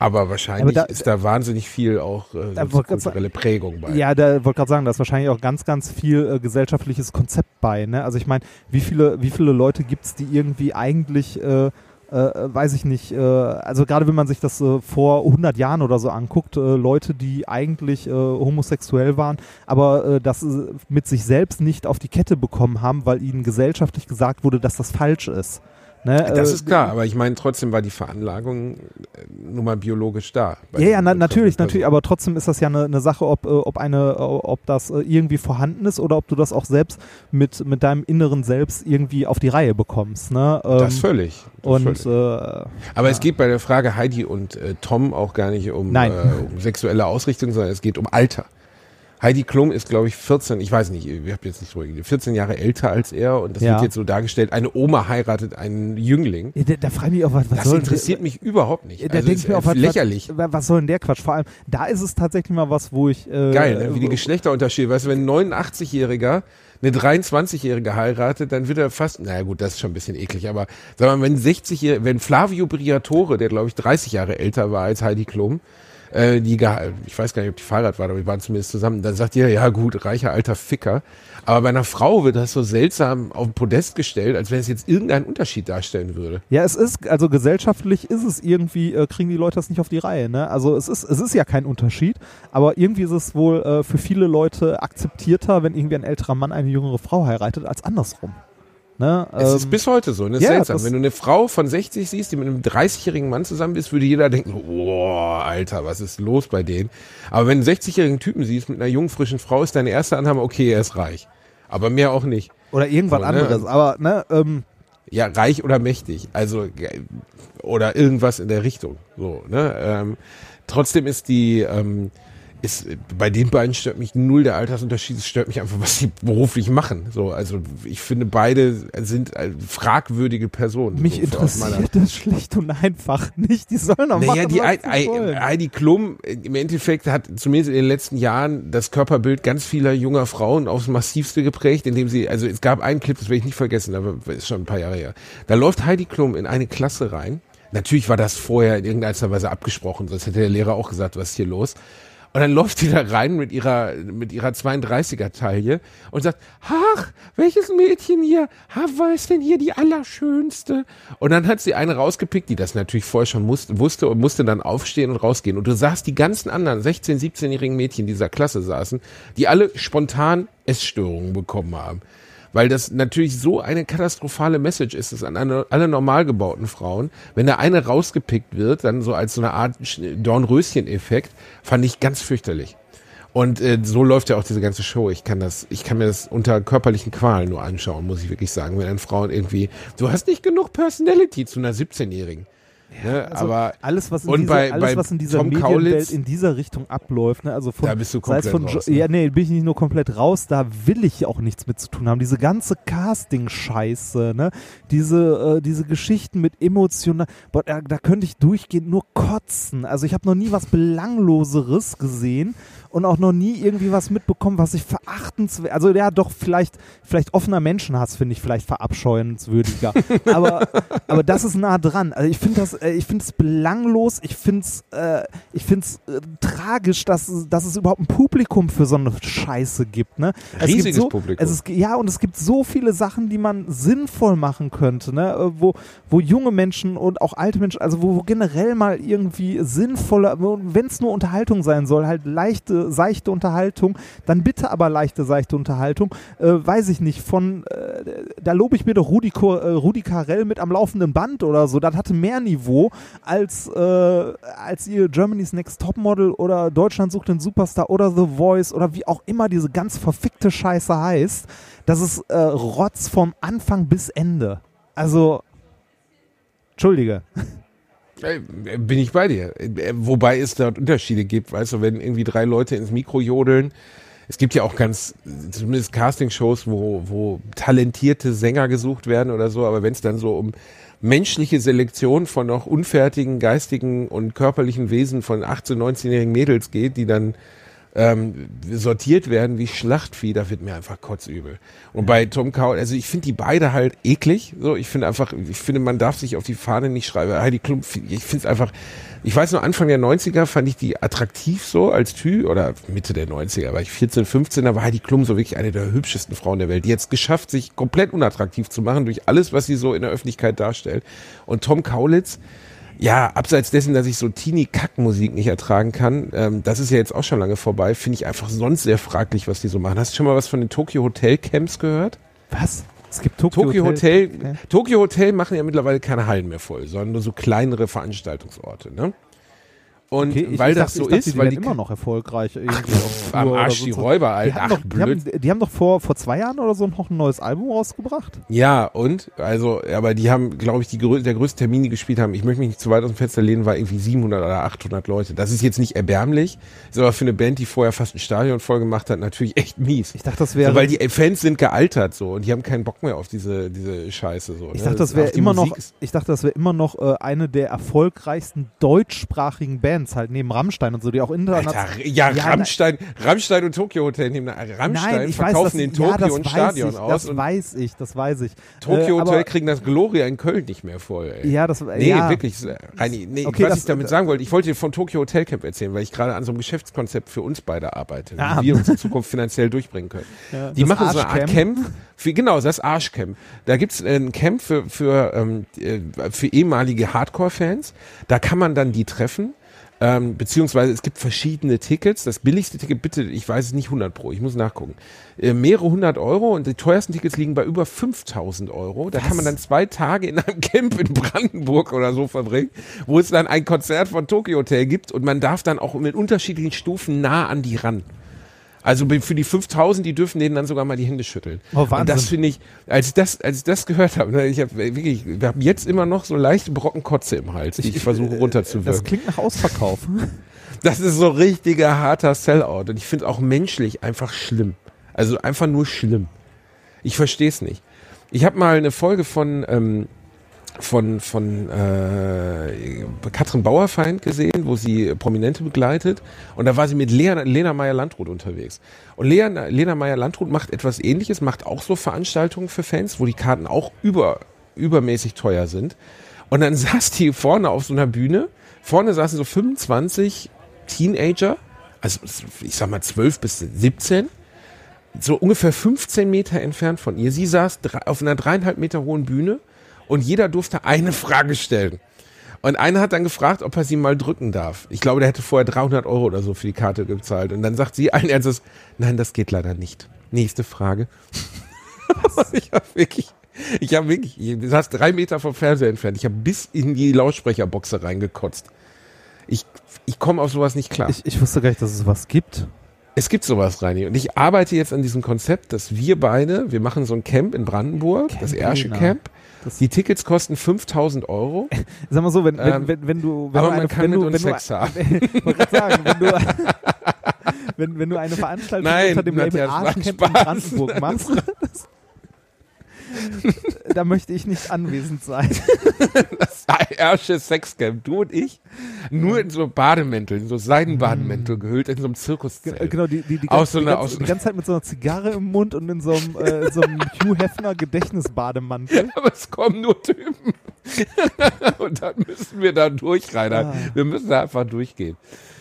Aber wahrscheinlich Aber da- ist da wahnsinnig viel auch äh, so kulturelle Prägung bei. Ja, da wollte gerade sagen, da ist wahrscheinlich auch ganz, ganz viel äh, gesellschaftliches Konzept bei. Ne? Also ich meine, wie viele, wie viele Leute gibt es, die irgendwie eigentlich, äh, äh, weiß ich nicht, äh, also gerade wenn man sich das äh, vor 100 Jahren oder so anguckt, äh, Leute, die eigentlich äh, homosexuell waren, aber äh, das mit sich selbst nicht auf die Kette bekommen haben, weil ihnen gesellschaftlich gesagt wurde, dass das falsch ist. Ne? Das Äh, ist klar, aber ich meine, trotzdem war die Veranlagung äh, nun mal biologisch da. Ja, ja, na, natürlich, natürlich, aber trotzdem ist das ja eine, eine Sache, ob, äh, ob eine, ob das irgendwie vorhanden ist oder ob du das auch selbst mit, mit deinem inneren Selbst irgendwie auf die Reihe bekommst. Ne? Ähm, Das völlig. Das und völlig. äh, Aber es geht bei der Frage Heidi und äh, Tom auch gar nicht um, äh, um sexuelle Ausrichtung, sondern es geht um Alter. Heidi Klum ist, glaube ich, 14, ich weiß nicht, ich habe jetzt nicht drüber geredet, 14 Jahre älter als er und das Ja. wird jetzt so dargestellt, eine Oma heiratet einen Jüngling. ja, da, da frage ich mich auch, was, was Das interessiert mich überhaupt nicht. Da Also denke ich mir auch, was, lächerlich. Was, was soll denn der Quatsch? Vor allem, da ist es tatsächlich mal was, wo ich. Äh, Geil, ne? wie die Geschlechterunterschiede. Weißt du, wenn ein 89-Jähriger eine 23-Jährige heiratet, dann wird er fast, naja gut, das ist schon ein bisschen eklig, aber sag mal, wenn 60 wenn Flavio Briatore, der glaube ich 30 Jahre älter war als Heidi Klum, äh, die, ich weiß gar nicht, ob die verheiratet war, aber die waren zumindest zusammen, dann sagt ihr, ja gut, reicher alter Ficker. Aber bei einer Frau wird das so seltsam auf den Podest gestellt, als wenn es jetzt irgendeinen Unterschied darstellen würde. Ja, es ist, also gesellschaftlich ist es irgendwie, äh, kriegen die Leute das nicht auf die Reihe, ne? Also es ist, es ist ja kein Unterschied, aber irgendwie ist es wohl äh, für viele Leute akzeptierter, wenn irgendwie ein älterer Mann eine jüngere Frau heiratet, als andersrum. Ne? Es Ähm, ist bis heute so, ne? Ja, seltsam. Wenn du eine Frau von 60 siehst, die mit einem 30-jährigen Mann zusammen ist, würde jeder denken, boah, Alter, was ist los bei denen? Aber wenn du einen 60-jährigen Typen siehst mit einer jungen, frischen Frau, ist deine erste Annahme, okay, er ist reich. Aber mehr auch nicht. oder irgendwas so, ne? anderes, aber ne, ähm, Ja, reich oder mächtig. Also, oder irgendwas in der Richtung. So, ne? Ähm, trotzdem ist die, ähm, ist, bei den beiden stört mich null der Altersunterschied, es stört mich einfach, was sie beruflich machen. So, also ich finde, beide sind äh, fragwürdige Personen. mich so, interessiert das schlicht und einfach nicht. Die sollen doch Naja, machen, die was Ei- wollen. Heidi Klum äh, im Endeffekt hat zumindest in den letzten Jahren das Körperbild ganz vieler junger Frauen aufs massivste geprägt, indem sie, also es gab einen Clip, das werde ich nicht vergessen, aber ist schon ein paar Jahre her. Da läuft Heidi Klum in eine Klasse rein. Natürlich war das vorher in irgendeiner Weise abgesprochen, sonst hätte der Lehrer auch gesagt, was ist hier los. Und dann läuft die da rein mit ihrer, mit ihrer 32er Taille und sagt, ach, welches Mädchen hier, ha, was ist denn hier die allerschönste? Und dann hat sie eine rausgepickt, die das natürlich vorher schon musste, wusste und musste dann aufstehen und rausgehen. Und du sahst die ganzen anderen 16-, 17-jährigen Mädchen dieser Klasse saßen, die alle spontan Essstörungen bekommen haben. Weil das natürlich so eine katastrophale Message ist, dass an alle, alle normal gebauten Frauen, wenn da eine rausgepickt wird, dann so als so eine Art Sch- Dornröschen-Effekt, fand ich ganz fürchterlich. Und äh, so läuft ja auch diese ganze Show. Ich kann das, ich kann mir das unter körperlichen Qualen nur anschauen, muss ich wirklich sagen. Wenn ein Frauen irgendwie, du hast nicht genug Personality zu einer 17-Jährigen. Ne? Also aber alles, was in, und dieser, bei- alles, bei was in dieser Tom Medienwelt Kaulitz- in dieser Richtung abläuft, ne? also von, Da bist du komplett von raus, ne? Ja, nee, bin ich nicht nur komplett raus, da will ich auch nichts mit zu tun haben. Diese ganze Casting-Scheiße, ne? Diese, äh, diese Geschichten mit emotional, boah, da, da könnte ich durchgehend nur kotzen. Also ich habe noch nie was Belangloseres gesehen und auch noch nie irgendwie was mitbekommen, was ich verachtenswert, also ja doch vielleicht, vielleicht offener Menschenhass finde ich vielleicht verabscheuenswürdiger, aber, aber das ist nah dran. Also ich finde das, äh, ich finde es belanglos. Ich finde es, äh, ich finde es äh, tragisch, dass, dass es überhaupt ein Publikum für so eine Scheiße gibt. Ne? Es Riesiges gibt so, Publikum. Es ist, ja, und es gibt so viele Sachen, die man sinnvoll machen könnte, ne? Äh, wo, wo junge Menschen und auch alte Menschen, also wo, wo generell mal irgendwie sinnvolle, wenn es nur Unterhaltung sein soll, halt leichte, seichte Unterhaltung, dann bitte aber leichte, seichte Unterhaltung. Äh, weiß ich nicht, von, äh, da lobe ich mir doch Rudi, äh, Rudi Carell mit am laufenden Band oder so. Das hatte mehr Niveau als, äh, als ihr Germany's Next Topmodel oder Deutschland sucht den Superstar oder The Voice oder wie auch immer diese ganz verfickte Scheiße heißt. Das ist äh, Rotz vom Anfang bis Ende. Also, Entschuldige. Bin ich bei dir. Wobei es dort Unterschiede gibt, weißt du, wenn irgendwie drei Leute ins Mikro jodeln. Es gibt ja auch ganz, zumindest Castingshows, wo, wo talentierte Sänger gesucht werden oder so, aber wenn es dann so um menschliche Selektion von noch unfertigen geistigen und körperlichen Wesen von 18-, 19-jährigen Mädels geht, die dann ähm, sortiert werden wie Schlachtvieh, da wird mir einfach kotzübel. Und bei Tom Cowell, also ich finde die beide halt eklig. So, ich finde einfach, ich finde, man darf sich auf die Fahne nicht schreiben. Heidi Klum, ich finde es einfach, ich weiß noch, Anfang der 90er fand ich die attraktiv so als Typ, oder Mitte der 90er, war ich 14, 15, da war Heidi Klum so wirklich eine der hübschesten Frauen der Welt. Die jetzt geschafft, sich komplett unattraktiv zu machen durch alles, was sie so in der Öffentlichkeit darstellt. Und Tom Kaulitz, ja, abseits dessen, dass ich so Teenie-Kack-Musik nicht ertragen kann, ähm, das ist ja jetzt auch schon lange vorbei, finde ich einfach sonst sehr fraglich, was die so machen. Hast du schon mal was von den Tokyo Hotel Camps gehört? Was? Es gibt Tokyo, Tokyo Hotel, Okay. Tokyo Hotel machen ja mittlerweile keine Hallen mehr voll, sondern nur so kleinere Veranstaltungsorte, ne? Und Okay, ich- weil ich das dachte, so dachte, ist, die weil die immer noch erfolgreich irgendwie auf am Arsch sonst die was. Räuber, Die Alter. haben, Ach, doch, die, haben, die haben doch vor, vor zwei Jahren oder so noch ein neues Album rausgebracht. Ja, und? Also, aber die haben, glaube ich, die, der größte Termin, die gespielt haben, ich möchte mich nicht zu weit aus dem Fenster lehnen, war irgendwie 700 oder 800 Leute. Das ist jetzt nicht erbärmlich, ist aber für eine Band, die vorher fast ein Stadion voll gemacht hat, natürlich echt mies. Ich dachte, das wäre. so, weil die Fans sind gealtert so und die haben keinen Bock mehr auf diese, diese Scheiße so. ich ne? dachte, das wäre die immer Musik noch. Ich dachte, das wäre immer noch äh, eine der erfolgreichsten deutschsprachigen Bands, halt neben Rammstein und so, die auch international. Ja, Ja, Rammstein, Rammstein und Tokyo Hotel nehmen, Rammstein Nein, weiß, verkaufen das, den Tokio ja, weiß Stadion ich, aus Das und weiß ich, das weiß ich. Tokyo Äh, Hotel kriegen das Gloria in Köln nicht mehr voll, ey. Ja, das Nee, ja. wirklich, Reini, nee, Okay, was das- ich damit sagen wollte, ich wollte dir von Tokyo Hotel Camp erzählen, weil ich gerade an so einem Geschäftskonzept für uns beide arbeite, Ah. wie wir uns in Zukunft finanziell durchbringen können. Ja, Die machen so eine Art. Camp, für, genau, das Arschcamp. Da gibt's äh, ein Camp für, für, ähm, äh, für ehemalige Hardcore-Fans. Da kann man dann die treffen. Ähm, beziehungsweise es gibt verschiedene Tickets. Das billigste Ticket, bitte, ich weiß es nicht 100 pro, ich muss nachgucken. Äh, mehrere hundert Euro und die teuersten Tickets liegen bei über 5000 Euro. Da kann man dann zwei Tage in einem Camp in Brandenburg oder so verbringen, wo es dann ein Konzert von Tokyo Hotel gibt und man darf dann auch mit unterschiedlichen Stufen nah an die ran. Also für die 5000, die dürfen denen dann sogar mal die Hände schütteln. Oh, Wahnsinn. Und das finde ich, als ich das, als ich das gehört habe, ne, ich habe wirklich, wir haben jetzt immer noch so leichte Brocken Kotze im Hals, die ich, versuche Das runterzuwirken. klingt nach Ausverkauf. Das ist so richtiger harter Sellout und ich finde auch menschlich einfach schlimm. Also einfach nur schlimm. Ich verstehe es nicht. Ich habe mal eine Folge von ähm, von von äh, Katrin Bauerfeind gesehen, wo sie Prominente begleitet und da war sie mit Lea, Lena Meyer-Landrut unterwegs. Und Lea, Lena Meyer-Landrut macht etwas ähnliches, macht auch so Veranstaltungen für Fans, wo die Karten auch über, übermäßig teuer sind. Und dann saß die vorne auf so einer Bühne, vorne saßen so 25 Teenager, also ich sag mal 12 bis 17, so ungefähr 15 Meter entfernt von ihr. Sie saß auf einer dreieinhalb Meter hohen Bühne und jeder durfte eine Frage stellen. Und einer hat dann gefragt, ob er sie mal drücken darf. Ich glaube, der hätte vorher 300 Euro oder so für die Karte gezahlt. Und dann sagt sie allen Ernstes, nein, das geht leider nicht. Nächste Frage. ich habe wirklich, ich habe wirklich, du saß drei Meter vom Fernseher entfernt. Ich habe bis in die Lautsprecherboxe reingekotzt. Ich, ich komme auf sowas nicht klar. Ich, ich wusste gar nicht, dass es was gibt. Es gibt sowas, Reini. Und ich arbeite jetzt an diesem Konzept, dass wir beide, wir machen so ein Camp in Brandenburg, das Camp Ersche Lena. Camp. Die Tickets kosten 5000 Euro. Sag mal so, wenn, wenn, Ähm, wenn, wenn du, wenn aber du man eine, kann wenn mit du, uns Sex du, haben. Sagen, wenn du, wenn, wenn du eine Veranstaltung Nein, unter dem Label Arschcamp in. Brandenburg machst, da möchte ich nicht anwesend sein. Das Ersche Sexcamp. Du und ich. Nur in so Bademänteln, so Seidenbadenmäntel gehüllt in so einem Zirkuszelt. Genau, die, die, die, Aus ganze, so die, einer- ganze, die ganze Zeit mit so einer Zigarre im Mund und in so einem, äh, in so einem Hugh Hefner Gedächtnisbademantel. Aber es kommen nur Typen. und dann müssen wir da durch. Ah. Wir müssen da einfach durchgehen.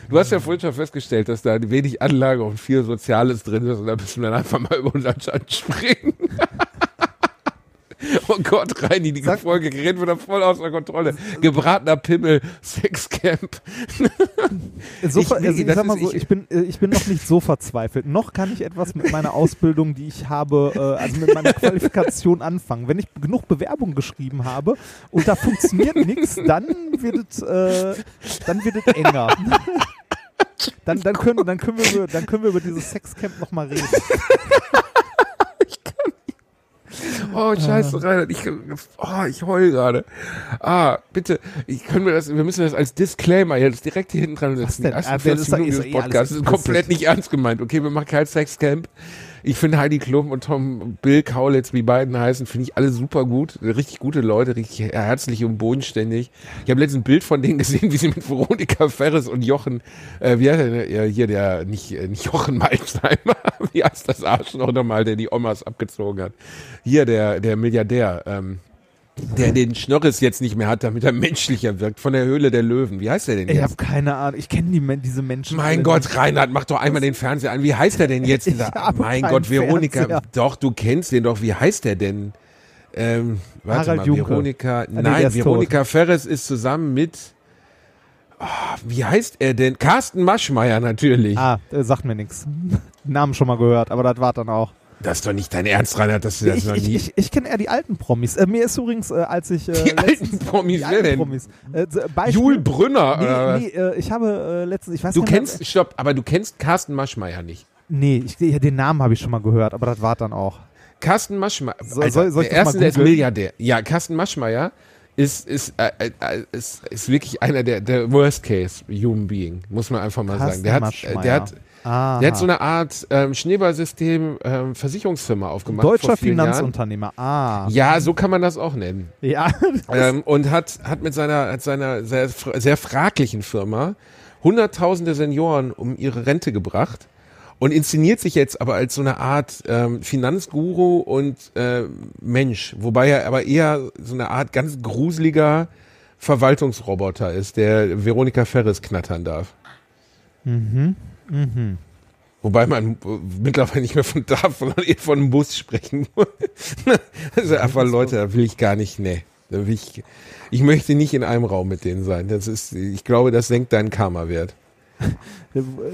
Du hast ja vorhin schon festgestellt, dass da wenig Anlage und viel Soziales drin ist und da müssen wir dann einfach mal über unseren Stand springen. Oh Gott, Reini, die Sag- Folge gerät wieder voll außer Kontrolle. Gebratener Pimmel, Sexcamp. So, Ich- also ich, sag mal so, ich- bin, äh, ich bin noch nicht so verzweifelt. Noch kann ich etwas mit meiner Ausbildung, die ich habe, äh, also mit meiner Qualifikation anfangen. Wenn ich genug Bewerbung geschrieben habe und da funktioniert nichts, dann wird es, äh, dann wird es enger. Dann, dann, können, dann, können wir, über- dann können wir über dieses Sexcamp nochmal reden. Oh, scheiße, Reinhard, ich, oh, ich heul gerade. Ah, bitte, ich, können wir das, wir müssen das als Disclaimer jetzt direkt hier hinten dran setzen. denn? Die ersten Ah, der 40 ist doch- Minuten dieses eh Podcasts sind komplett nicht ernst gemeint. Okay, wir machen kein Sexcamp. Ich finde Heidi Klum und Tom Bill Kaulitz, wie beiden heißen, finde ich alle super gut. Richtig gute Leute, richtig herzlich und bodenständig. Ich habe letztens ein Bild von denen gesehen, wie sie mit Veronika Ferres und Jochen, äh, wie heißt der, ja, hier der, nicht, äh, nicht Jochen Malzheimer, wie heißt das Arschloch nochmal, der die Omas abgezogen hat. Hier der, der Milliardär, ähm, der den Schnorris jetzt nicht mehr hat, damit er menschlicher wirkt, von der Höhle der Löwen. Wie heißt der denn Ich jetzt? habe keine Ahnung. Ich kenne die, diese Menschen. Mein Gott, Reinhard, mach doch einmal den Fernseher an. Wie heißt der denn jetzt? Ich mein Gott, Veronika. Fernseher. Doch, du kennst den doch. Wie heißt der denn? Ähm, warte Harald mal, Junke. Veronika. nee, der nein, Veronika Ferres ist zusammen mit. Oh, wie heißt er denn? Carsten Maschmeyer natürlich. Ah, äh, sagt mir nichts. Namen schon mal gehört, aber das war dann auch. Das ist doch nicht dein Ernst, Reinhard, dass du das ich noch ich, nie. ich, ich kenne eher die alten Promis. Äh, mir ist übrigens, äh, als ich. Äh, die alten letztens- Promis, die wer alten denn? Promis. Äh, Beispiel, Jul Brünner? Nee, nee äh, ich habe äh, letztens, ich weiß Du nicht mehr- kennst, stopp, aber du kennst Carsten Maschmeyer nicht. Nee, ich, ja, den Namen habe ich schon mal gehört, aber das war dann auch. Carsten Maschmeyer, So- soll- soll ich der erste, der ist? Milliardär. Ja, Carsten Maschmeyer ist, ist, äh, äh, ist, ist wirklich einer der, der Worst Case Human Being, muss man einfach mal sagen. Carsten Der hat, äh, der hat, Aha. der hat so eine Art ähm, Schneeballsystem ähm, Versicherungsfirma aufgemacht. Deutscher Finanzunternehmer. Ah. Ja, so kann man das auch nennen. Ja. Ähm, und hat, hat mit seiner, hat seiner sehr, sehr fraglichen Firma hunderttausende Senioren um ihre Rente gebracht und inszeniert sich jetzt aber als so eine Art ähm, Finanzguru und äh, Mensch, wobei er aber eher so eine Art ganz gruseliger Verwaltungsroboter ist, der Veronika Ferris knattern darf. Wobei man äh, mittlerweile nicht mehr von darf, sondern eher von einem Bus sprechen muss. also einfach Leute, da will ich gar nicht, nee. Da will ich, ich möchte nicht in einem Raum mit denen sein. Das ist, ich glaube, das senkt deinen Karma-Wert.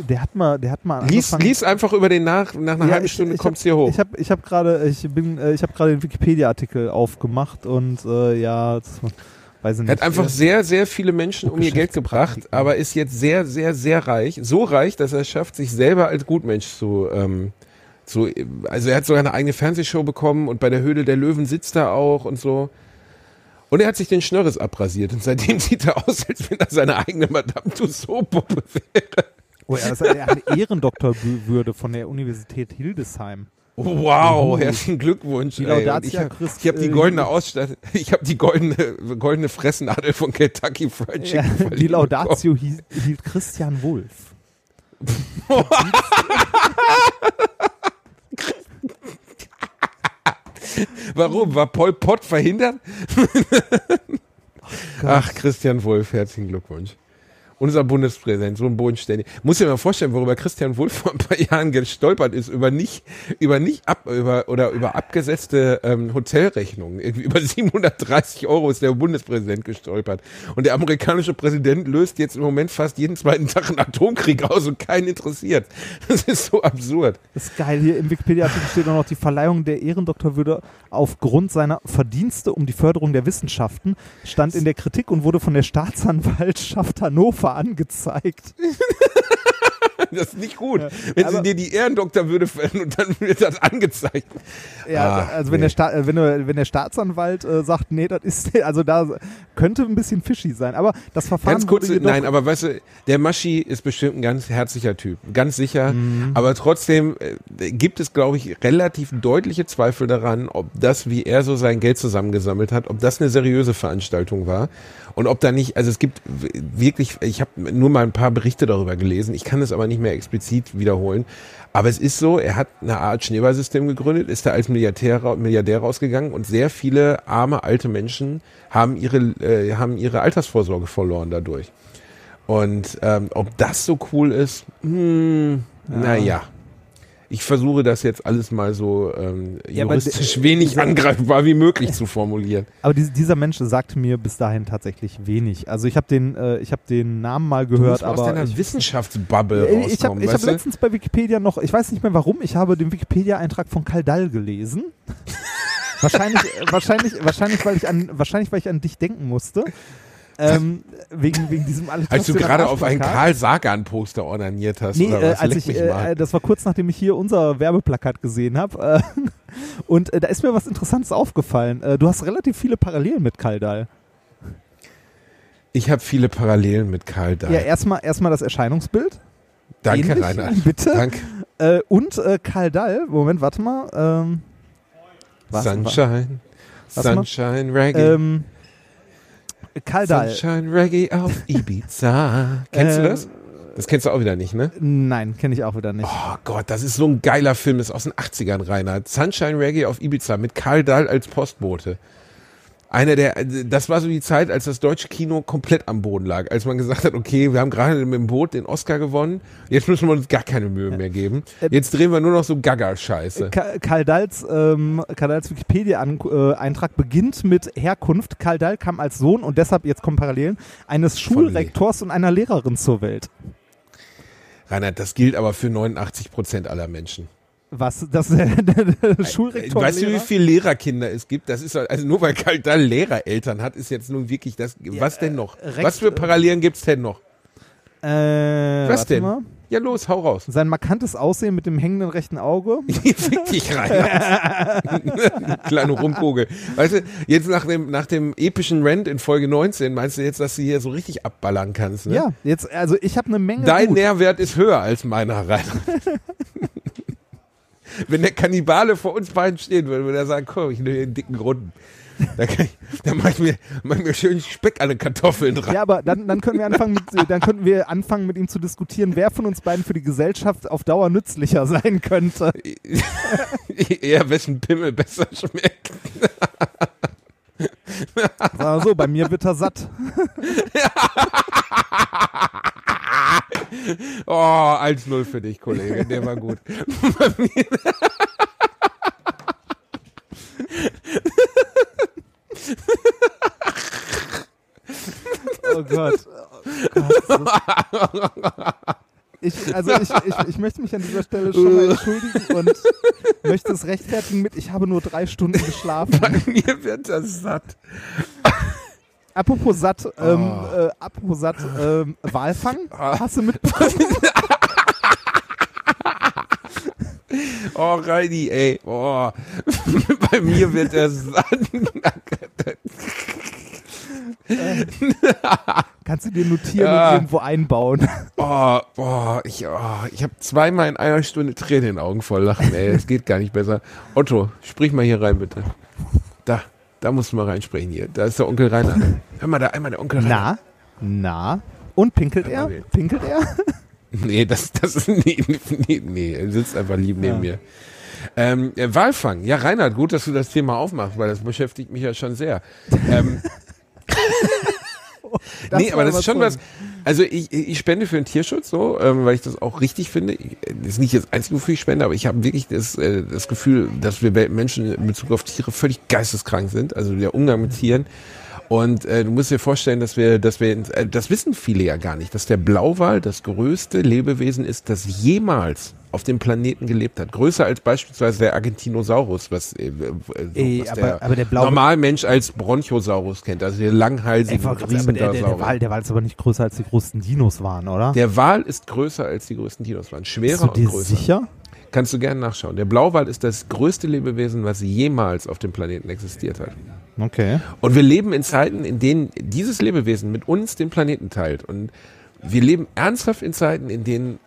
Der, hat mal, der hat mal Lies, lies einfach über den nach, nach einer Ja, halben ich- Stunde ich kommt's hab- hier hoch. Ich habe ich hab gerade ich bin äh, ich habe gerade den Wikipedia-Artikel aufgemacht und äh, ja, das, weiß ich nicht. Er hat einfach sehr, sehr viele Menschen um ihr Geld gebracht, aber ist jetzt sehr, sehr, sehr reich. So reich, dass er es schafft, sich selber als Gutmensch zu, ähm, zu, also er hat sogar eine eigene Fernsehshow bekommen und bei der Höhle der Löwen sitzt er auch und so. Und er hat sich den Schnörres abrasiert und seitdem sieht er aus, als wenn er seine eigene Madame Tussauds-Puppe wäre. Oh ja, das ist eine Ehrendoktorwürde von der Universität Hildesheim. Oh, wow, Juhu. herzlichen Glückwunsch. Die ich habe ich hab die äh, goldene Ausstattung, ich habe die goldene, goldene Fressnadel von Kentucky Fried Ja, Chicken. die verliehen Laudatio hielt, hielt Christian Wulff. Warum? War Pol Pot verhindert? Ach, Christian Wulff, herzlichen Glückwunsch. Unser Bundespräsident, so ein bodenständig. Muss dir mal vorstellen, worüber Christian Wulff vor ein paar Jahren gestolpert ist, über nicht, über nicht ab, über, oder über abgesetzte ähm, Hotelrechnungen. Irgendwie über 730 Euro ist der Bundespräsident gestolpert. Und der amerikanische Präsident löst jetzt im Moment fast jeden zweiten Tag einen Atomkrieg aus und keinen interessiert. Das ist so absurd. Das ist geil. Hier im Wikipedia-Artikel steht auch noch die Verleihung der Ehrendoktorwürde aufgrund seiner Verdienste um die Förderung der Wissenschaften stand in der Kritik und wurde von der Staatsanwaltschaft Hannover angezeigt. Das ist nicht gut. Ja, Wenn sie dir die Ehrendoktorwürde fällen und dann wird das angezeigt. Ja, Ah, also wenn, nee. der Sta äh, wenn, wenn der Staatsanwalt äh, sagt, nee, das ist, also da könnte ein bisschen fishy sein. Aber das Verfahren Ganz kurz, nein, aber weißt du, der Maschi ist bestimmt ein ganz herzlicher Typ, ganz sicher. Mhm. Aber trotzdem äh, gibt es, glaube ich, relativ deutliche Zweifel daran, ob das, wie er so sein Geld zusammengesammelt hat, ob das eine seriöse Veranstaltung war und ob da nicht, also es gibt wirklich, ich habe nur mal ein paar Berichte darüber gelesen, ich kann es aber nicht mehr explizit wiederholen. Aber es ist so, er hat eine Art Schneeballsystem gegründet, ist da als Milliardär, Milliardär rausgegangen und sehr viele arme alte Menschen haben ihre, äh, haben ihre Altersvorsorge verloren dadurch. Und ähm, ob das so cool ist, hm, ja. Ich versuche das jetzt alles mal so ähm, juristisch ja, wenig angreifbar wie möglich zu formulieren. Aber die, dieser Mensch sagte mir bis dahin tatsächlich wenig. Also ich habe den, äh, ich habe den Namen mal gehört, du aber aus deiner ich, Wissenschaftsbubble äh, ich habe hab letztens bei Wikipedia noch, ich weiß nicht mehr warum, ich habe den Wikipedia-Eintrag von Kaldal gelesen. wahrscheinlich, wahrscheinlich, wahrscheinlich, weil ich an, wahrscheinlich, weil ich an dich denken musste. Ähm, wegen, wegen diesem alles. Als du gerade auf ein Karl Sagan-Poster ordiniert hast. Nee, äh, als ich, äh, das war kurz nachdem ich hier unser Werbeplakat gesehen habe. Äh, und äh, da ist mir was Interessantes aufgefallen. Du hast relativ viele Parallelen mit Kaldal. Ich habe viele Parallelen mit Karl Dahl. Ja, erstmal erstmal das Erscheinungsbild. Danke, Ähnlich, Rainer. Bitte. Danke. Äh, und äh, Karl Dahl, Moment, warte mal. Ähm, was, Sunshine, was, Sunshine, Reggae. Ähm, Kaldal. Sunshine Reggae auf Ibiza. Kennst du das? Das kennst du auch wieder nicht, ne? Nein, kenne ich auch wieder nicht. Oh Gott, das ist so ein geiler Film, das ist aus den 80ern, Reinhard. Sunshine Reggae auf Ibiza mit Karl Dahl als Postbote einer der, das war so die Zeit, als das deutsche Kino komplett am Boden lag, als man gesagt hat, okay, wir haben gerade mit dem Boot den Oscar gewonnen, jetzt müssen wir uns gar keine Mühe mehr geben. Äh, jetzt drehen wir nur noch so Gaga-Scheiße. Karl Dahls, ähm, Karl Dahls Wikipedia-Eintrag beginnt mit Herkunft. Karl Dahl kam als Sohn und deshalb, jetzt kommen Parallelen, eines Schulrektors und einer Lehrerin zur Welt. Reinhard, das gilt aber für 89 Prozent aller Menschen. Was? Das Schulrektor. Weißt du, wie viele Lehrerkinder es gibt? Das ist also nur weil Karl da Lehrereltern hat, ist jetzt nun wirklich das. Ja, was denn noch? Recht, was für Parallelen gibt's denn noch? Äh, was denn? Mal. Ja, los, hau raus. Sein markantes Aussehen mit dem hängenden rechten Auge. Fick dich rein. Kleine Rumkugel. Weißt du, jetzt nach dem, nach dem epischen Rant in Folge 19, meinst du jetzt, dass du hier so richtig abballern kannst, ne? Ja, jetzt, also ich habe eine Menge. Dein gut. Nährwert ist höher als meiner, Rainer wenn der Kannibale vor uns beiden stehen würde, würde er sagen, komm, ich nehme einen dicken Runden. Da, kann ich, da mach ich mir, mach ich mir schön Speck an den Kartoffeln dran. Ja, aber dann, dann können wir anfangen mit, dann könnten wir anfangen mit ihm zu diskutieren, wer von uns beiden für die Gesellschaft auf Dauer nützlicher sein könnte. Eher wessen Pimmel besser schmeckt. Sag so, bei mir wird er satt. oh, 1-0 für dich, Kollege. Der war gut. oh Gott. Oh Gott. Ich, also ich, ich, ich möchte mich an dieser Stelle schon mal entschuldigen und möchte es rechtfertigen mit, ich habe nur drei Stunden geschlafen. Bei mir wird das satt. Apropos satt, ähm, oh. äh, apropos satt, ähm, Walfang, oh. hast du mitbekommen? oh, Reini, ey, oh. Bei mir wird er satt. Kannst du dir notieren ja. und irgendwo einbauen? Oh, oh ich, oh, ich habe zweimal in einer Stunde Tränen in den Augen voll lachen, ey, es geht gar nicht besser. Otto, sprich mal hier rein, bitte. Da. Da musst du mal reinsprechen hier. Da ist der Onkel Rainer. Hör mal, da einmal der Onkel Rainer. Na, na. Und pinkelt er? Pinkelt er? nee, das, das ist, nee, nee, nee, er sitzt einfach lieb neben ja. mir. Ähm, äh, Walfang. Ja, Reinhard, gut, dass du das Thema aufmachst, weil das beschäftigt mich ja schon sehr. ähm, das nee, aber das ist schon was. Also ich, ich spende für den Tierschutz so, ähm, weil ich das auch richtig finde. Ich, das ist nicht das einzige, wofür ich spende, aber ich habe wirklich das, äh, das Gefühl, dass wir Menschen in Bezug auf Tiere völlig geisteskrank sind. Also der Umgang mit Tieren. Und äh, du musst dir vorstellen, dass wir, dass wir, äh, das wissen viele ja gar nicht, dass der Blauwal das größte Lebewesen ist, das jemals auf dem Planeten gelebt hat. Größer als beispielsweise der Argentinosaurus, was, äh, Ey, was aber, der, aber der Normalmensch als Bronchosaurus kennt, also der langhalsige Ey, aber der, der, der, Wal, der Wal ist aber nicht größer als die größten Dinos waren, oder? Der Wal ist größer als die größten Dinos waren. Schwerer Bist du dir und größer. sicher? Kannst du gerne nachschauen. Der Blauwal ist das größte Lebewesen, was jemals auf dem Planeten existiert hat. Okay. Und wir leben in Zeiten, in denen dieses Lebewesen mit uns den Planeten teilt. Und wir leben ernsthaft in Zeiten, in denen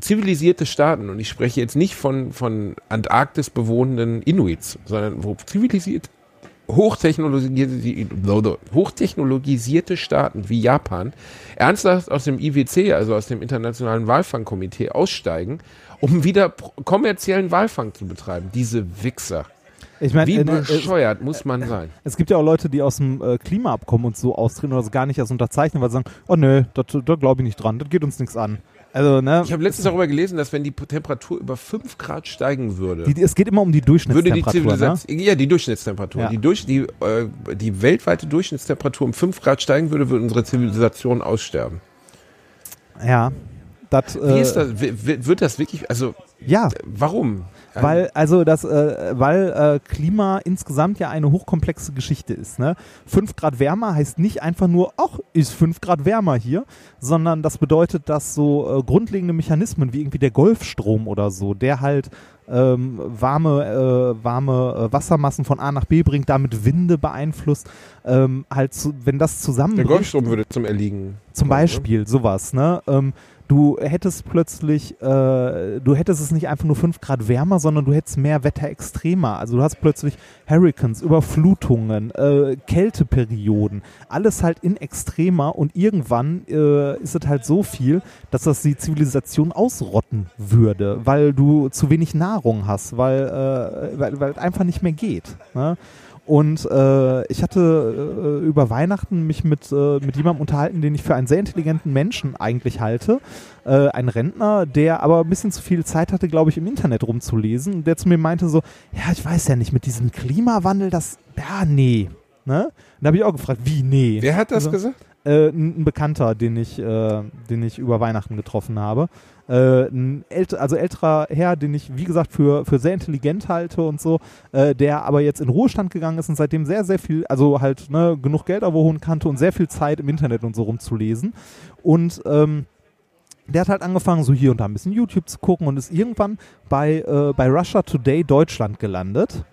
zivilisierte Staaten, und ich spreche jetzt nicht von, von Antarktis bewohnenden Inuits, sondern wo zivilisiert, hochtechnologisierte, hochtechnologisierte Staaten wie Japan ernsthaft aus dem IWC, also aus dem Internationalen Walfangkomitee, aussteigen, um wieder kommerziellen Walfang zu betreiben. Diese Wichser. Ich mein, Wie äh, bescheuert äh, muss man sein? Es gibt ja auch Leute, die aus dem äh, Klimaabkommen und so austreten oder das gar nicht erst unterzeichnen, weil sie sagen, oh nö, da glaube ich nicht dran, das geht uns nichts an. Also, ne, ich habe letztens darüber gelesen, dass wenn die Temperatur über 5 Grad steigen würde, die, es geht immer um die Durchschnittstemperatur. Würde die Zivilisation, ne? Ja, die Durchschnittstemperatur. Ja. Die, durch, die, äh, die weltweite Durchschnittstemperatur um 5 Grad steigen würde, würde unsere Zivilisation aussterben. Ja. Das, Wie ist das? Wird das wirklich, also, ja. warum? Weil, also das, äh, weil äh, Klima insgesamt ja eine hochkomplexe Geschichte ist. Ne? Fünf Grad wärmer heißt nicht einfach nur, ach, ist fünf Grad wärmer hier, sondern das bedeutet, dass so äh, grundlegende Mechanismen wie irgendwie der Golfstrom oder so, der halt ähm, warme, äh, warme äh, Wassermassen von A nach B bringt, damit Winde beeinflusst, ähm, halt zu, wenn das zusammenbricht. Der Golfstrom würde zum Erliegen. Zum kommen, Beispiel, ne? sowas, ne? Ähm, du hättest plötzlich, äh, du hättest es nicht einfach nur 5 Grad wärmer, sondern du hättest mehr Wetterextremer. Also du hast plötzlich Hurricanes, Überflutungen, äh, Kälteperioden, alles halt in extremer und irgendwann äh, ist es halt so viel, dass das die Zivilisation ausrotten würde, weil du zu wenig Nahrung hast, weil, äh, weil, weil es einfach nicht mehr geht. Ne? Und äh, ich hatte äh, über Weihnachten mich mit, äh, mit jemandem unterhalten, den ich für einen sehr intelligenten Menschen eigentlich halte. Äh, ein Rentner, der aber ein bisschen zu viel Zeit hatte, glaube ich, im Internet rumzulesen. Und der zu mir meinte so, ja, ich weiß ja nicht, mit diesem Klimawandel, das, ja, nee. Ne? Und da habe ich auch gefragt, wie nee? Wer hat das also, gesagt? Äh, ein Bekannter, den ich, äh, den ich über Weihnachten getroffen habe. Äh, ein ält also älterer Herr, den ich, wie gesagt, für, für sehr intelligent halte und so, äh, der aber jetzt in Ruhestand gegangen ist und seitdem sehr, sehr viel, also halt ne, genug Geld abholen kannte und sehr viel Zeit im Internet und so rumzulesen. Und ähm, der hat halt angefangen, so hier und da ein bisschen YouTube zu gucken und ist irgendwann bei, äh, bei Russia Today Deutschland gelandet.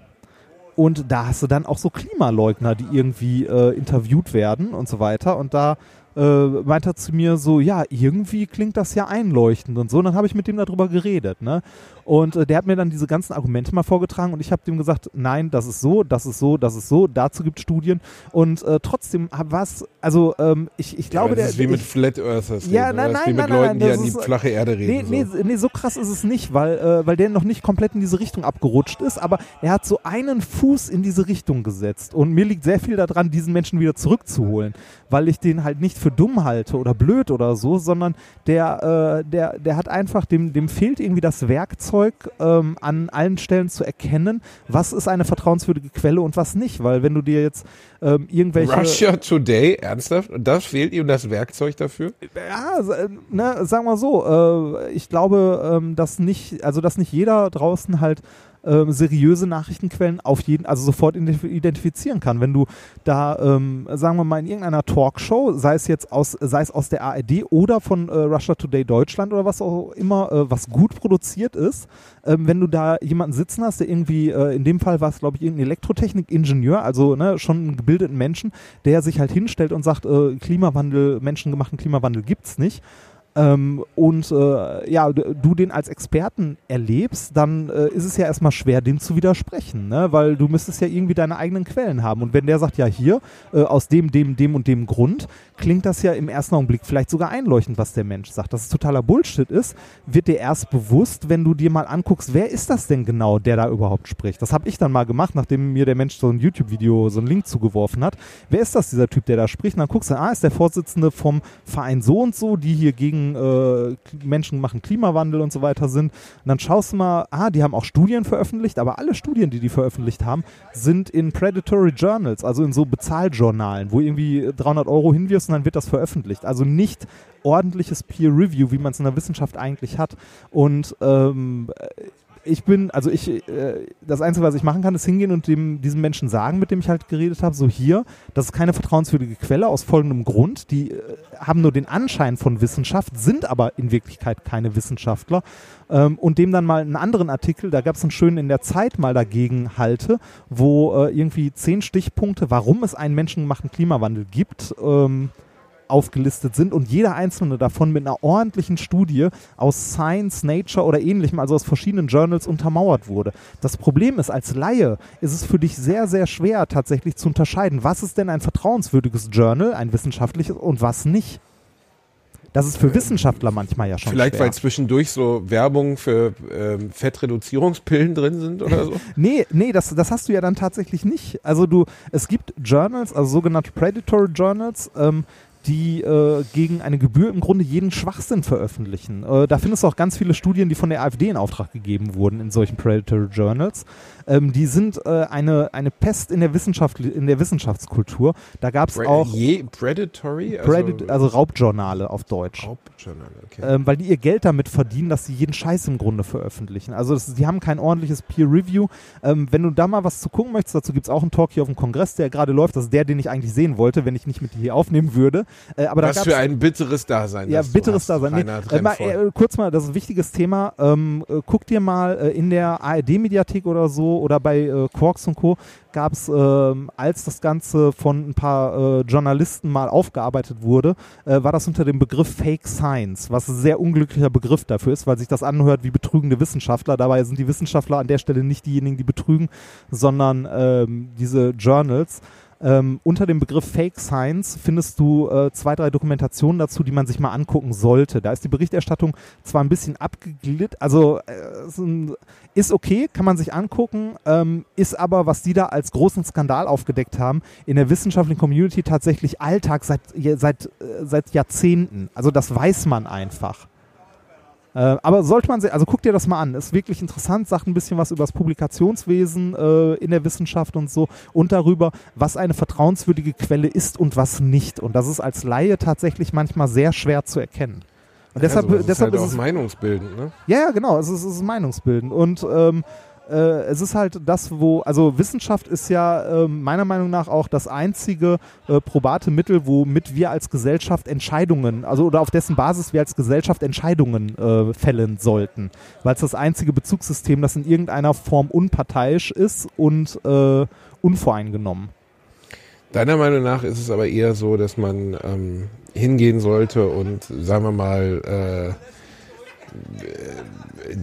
Und da hast du dann auch so Klimaleugner, die irgendwie äh, interviewt werden und so weiter. Und da äh, meint er zu mir so, ja, irgendwie klingt das ja einleuchtend und so. Und dann habe ich mit dem darüber geredet. Ne? Und äh, der hat mir dann diese ganzen Argumente mal vorgetragen und ich habe dem gesagt, nein, das ist so, das ist so, das ist so, dazu gibt es Studien. Und äh, trotzdem war es, also ähm, ich, ich glaube, ja, das der. ist wie mit Flat Earthers. Ja, reden, nein, nein, wie mit nein, Leuten, nein, die an die flache Erde reden. Nee, so. nee, nee, so krass ist es nicht, weil, äh, weil der noch nicht komplett in diese Richtung abgerutscht ist, aber er hat so einen Fuß in diese Richtung gesetzt. Und mir liegt sehr viel daran, diesen Menschen wieder zurückzuholen, weil ich den halt nicht für dumm halte oder blöd oder so, sondern der, äh, der, der hat einfach, dem, dem fehlt irgendwie das Werkzeug, ähm, an allen Stellen zu erkennen, was ist eine vertrauenswürdige Quelle und was nicht. Weil wenn du dir jetzt ähm, irgendwelche... Russia Today, ernsthaft? Und das fehlt ihm das Werkzeug dafür? Ja, ne, sagen wir so, äh, ich glaube, ähm, dass nicht, also dass nicht jeder draußen halt ähm, seriöse Nachrichtenquellen auf jeden, also sofort identifizieren kann. Wenn du da, ähm, sagen wir mal, in irgendeiner Talkshow, sei es jetzt aus, sei es aus der ARD oder von äh, Russia Today Deutschland oder was auch immer, äh, was gut produziert ist, ähm, wenn du da jemanden sitzen hast, der irgendwie, äh, in dem Fall war es, glaube ich, irgendein Elektrotechnik-Ingenieur, also ne, schon einen gebildeten Menschen, der sich halt hinstellt und sagt, äh, Klimawandel, menschengemachten Klimawandel gibt's nicht ähm, und äh, ja, du den als Experten erlebst, dann äh, ist es ja erstmal schwer, dem zu widersprechen, ne? weil du müsstest ja irgendwie deine eigenen Quellen haben. Und wenn der sagt, ja hier, äh, aus dem, dem, dem und dem Grund, klingt das ja im ersten Augenblick vielleicht sogar einleuchtend, was der Mensch sagt. Dass es totaler Bullshit ist, wird dir erst bewusst, wenn du dir mal anguckst, wer ist das denn genau, der da überhaupt spricht. Das habe ich dann mal gemacht, nachdem mir der Mensch so ein YouTube-Video, so einen Link zugeworfen hat. Wer ist das, dieser Typ, der da spricht? Und dann guckst du, ah, ist der Vorsitzende vom Verein so und so, die hier gegen äh, Menschen machen Klimawandel und so weiter sind. Und dann schaust du mal, ah, die haben auch Studien veröffentlicht, aber alle Studien, die die veröffentlicht haben, sind in Predatory Journals, also in so Bezahljournalen, wo irgendwie 300 Euro hinwirfst und dann wird das veröffentlicht. Also nicht ordentliches Peer Review, wie man es in der Wissenschaft eigentlich hat. Und ähm, ich bin, also ich, äh, das Einzige, was ich machen kann, ist hingehen und dem, diesem Menschen sagen, mit dem ich halt geredet habe, so hier, das ist keine vertrauenswürdige Quelle aus folgendem Grund. Die äh, haben nur den Anschein von Wissenschaft, sind aber in Wirklichkeit keine Wissenschaftler. Ähm, und dem dann mal einen anderen Artikel, da gab es einen schönen in der Zeit mal dagegen halte, wo äh, irgendwie zehn Stichpunkte, warum es einen menschengemachten Klimawandel gibt, ähm, aufgelistet sind und jeder einzelne davon mit einer ordentlichen Studie aus Science, Nature oder ähnlichem, also aus verschiedenen Journals untermauert wurde. Das Problem ist, als Laie ist es für dich sehr, sehr schwer tatsächlich zu unterscheiden, was ist denn ein vertrauenswürdiges Journal, ein wissenschaftliches und was nicht. Das ist für Wissenschaftler manchmal ja schon Vielleicht, schwer. weil zwischendurch so Werbung für ähm, Fettreduzierungspillen drin sind oder so? Nee, nee, das, das hast du ja dann tatsächlich nicht. Also du, es gibt Journals, also sogenannte Predatory Journals, ähm, die äh, gegen eine Gebühr im Grunde jeden Schwachsinn veröffentlichen. Äh, da findest du auch ganz viele Studien, die von der AfD in Auftrag gegeben wurden in solchen Predatory Journals. Ähm, die sind äh, eine, eine Pest in der, Wissenschaft, in der Wissenschaftskultur. Da gab es auch je Predatory? Predit also Raubjournale auf Deutsch. Raubjournal, okay. Ähm, weil die ihr Geld damit verdienen, dass sie jeden Scheiß im Grunde veröffentlichen. Also das, die haben kein ordentliches Peer-Review. Ähm, wenn du da mal was zu gucken möchtest, dazu gibt es auch einen Talk hier auf dem Kongress, der gerade läuft. Das ist der, den ich eigentlich sehen wollte, wenn ich nicht mit dir hier aufnehmen würde. Äh, aber Was für ein bitteres Dasein. ja, bitteres hast, Dasein. Nee, äh, mal, äh, kurz mal, das ist ein wichtiges Thema. Ähm, äh, guck dir mal äh, in der ARD-Mediathek oder so oder bei äh, Quarks und Co. gab es, ähm, als das Ganze von ein paar äh, Journalisten mal aufgearbeitet wurde, äh, war das unter dem Begriff Fake Science, was ein sehr unglücklicher Begriff dafür ist, weil sich das anhört wie betrügende Wissenschaftler. Dabei sind die Wissenschaftler an der Stelle nicht diejenigen, die betrügen, sondern ähm, diese Journals. Ähm, unter dem Begriff Fake Science findest du äh, zwei, drei Dokumentationen dazu, die man sich mal angucken sollte. Da ist die Berichterstattung zwar ein bisschen abgeglitt, also äh, ist, okay, kann man sich angucken, ähm, ist aber, was die da als großen Skandal aufgedeckt haben, in der wissenschaftlichen Community tatsächlich Alltag seit, seit, äh, seit Jahrzehnten. Also das weiß man einfach. Äh, aber sollte man se- also guck dir das mal an. Ist wirklich interessant, sagt ein bisschen was über das Publikationswesen äh, in der Wissenschaft und so und darüber, was eine vertrauenswürdige Quelle ist und was nicht. Und das ist als Laie tatsächlich manchmal sehr schwer zu erkennen. Und deshalb, ja, deshalb ist ist halt es auch meinungsbildend, ne? ja, ja, genau. Es ist, es ist meinungsbildend. Und ähm, äh, es ist halt das, wo, also Wissenschaft ist ja ähm, meiner Meinung nach auch das einzige äh, probate Mittel, womit wir als Gesellschaft Entscheidungen, also oder auf dessen Basis wir als Gesellschaft Entscheidungen äh, fällen sollten. Weil es das einzige Bezugssystem, das in irgendeiner Form unparteiisch ist und äh, unvoreingenommen. Deiner Meinung nach ist es aber eher so, dass man ähm, hingehen sollte und, sagen wir mal, äh, äh,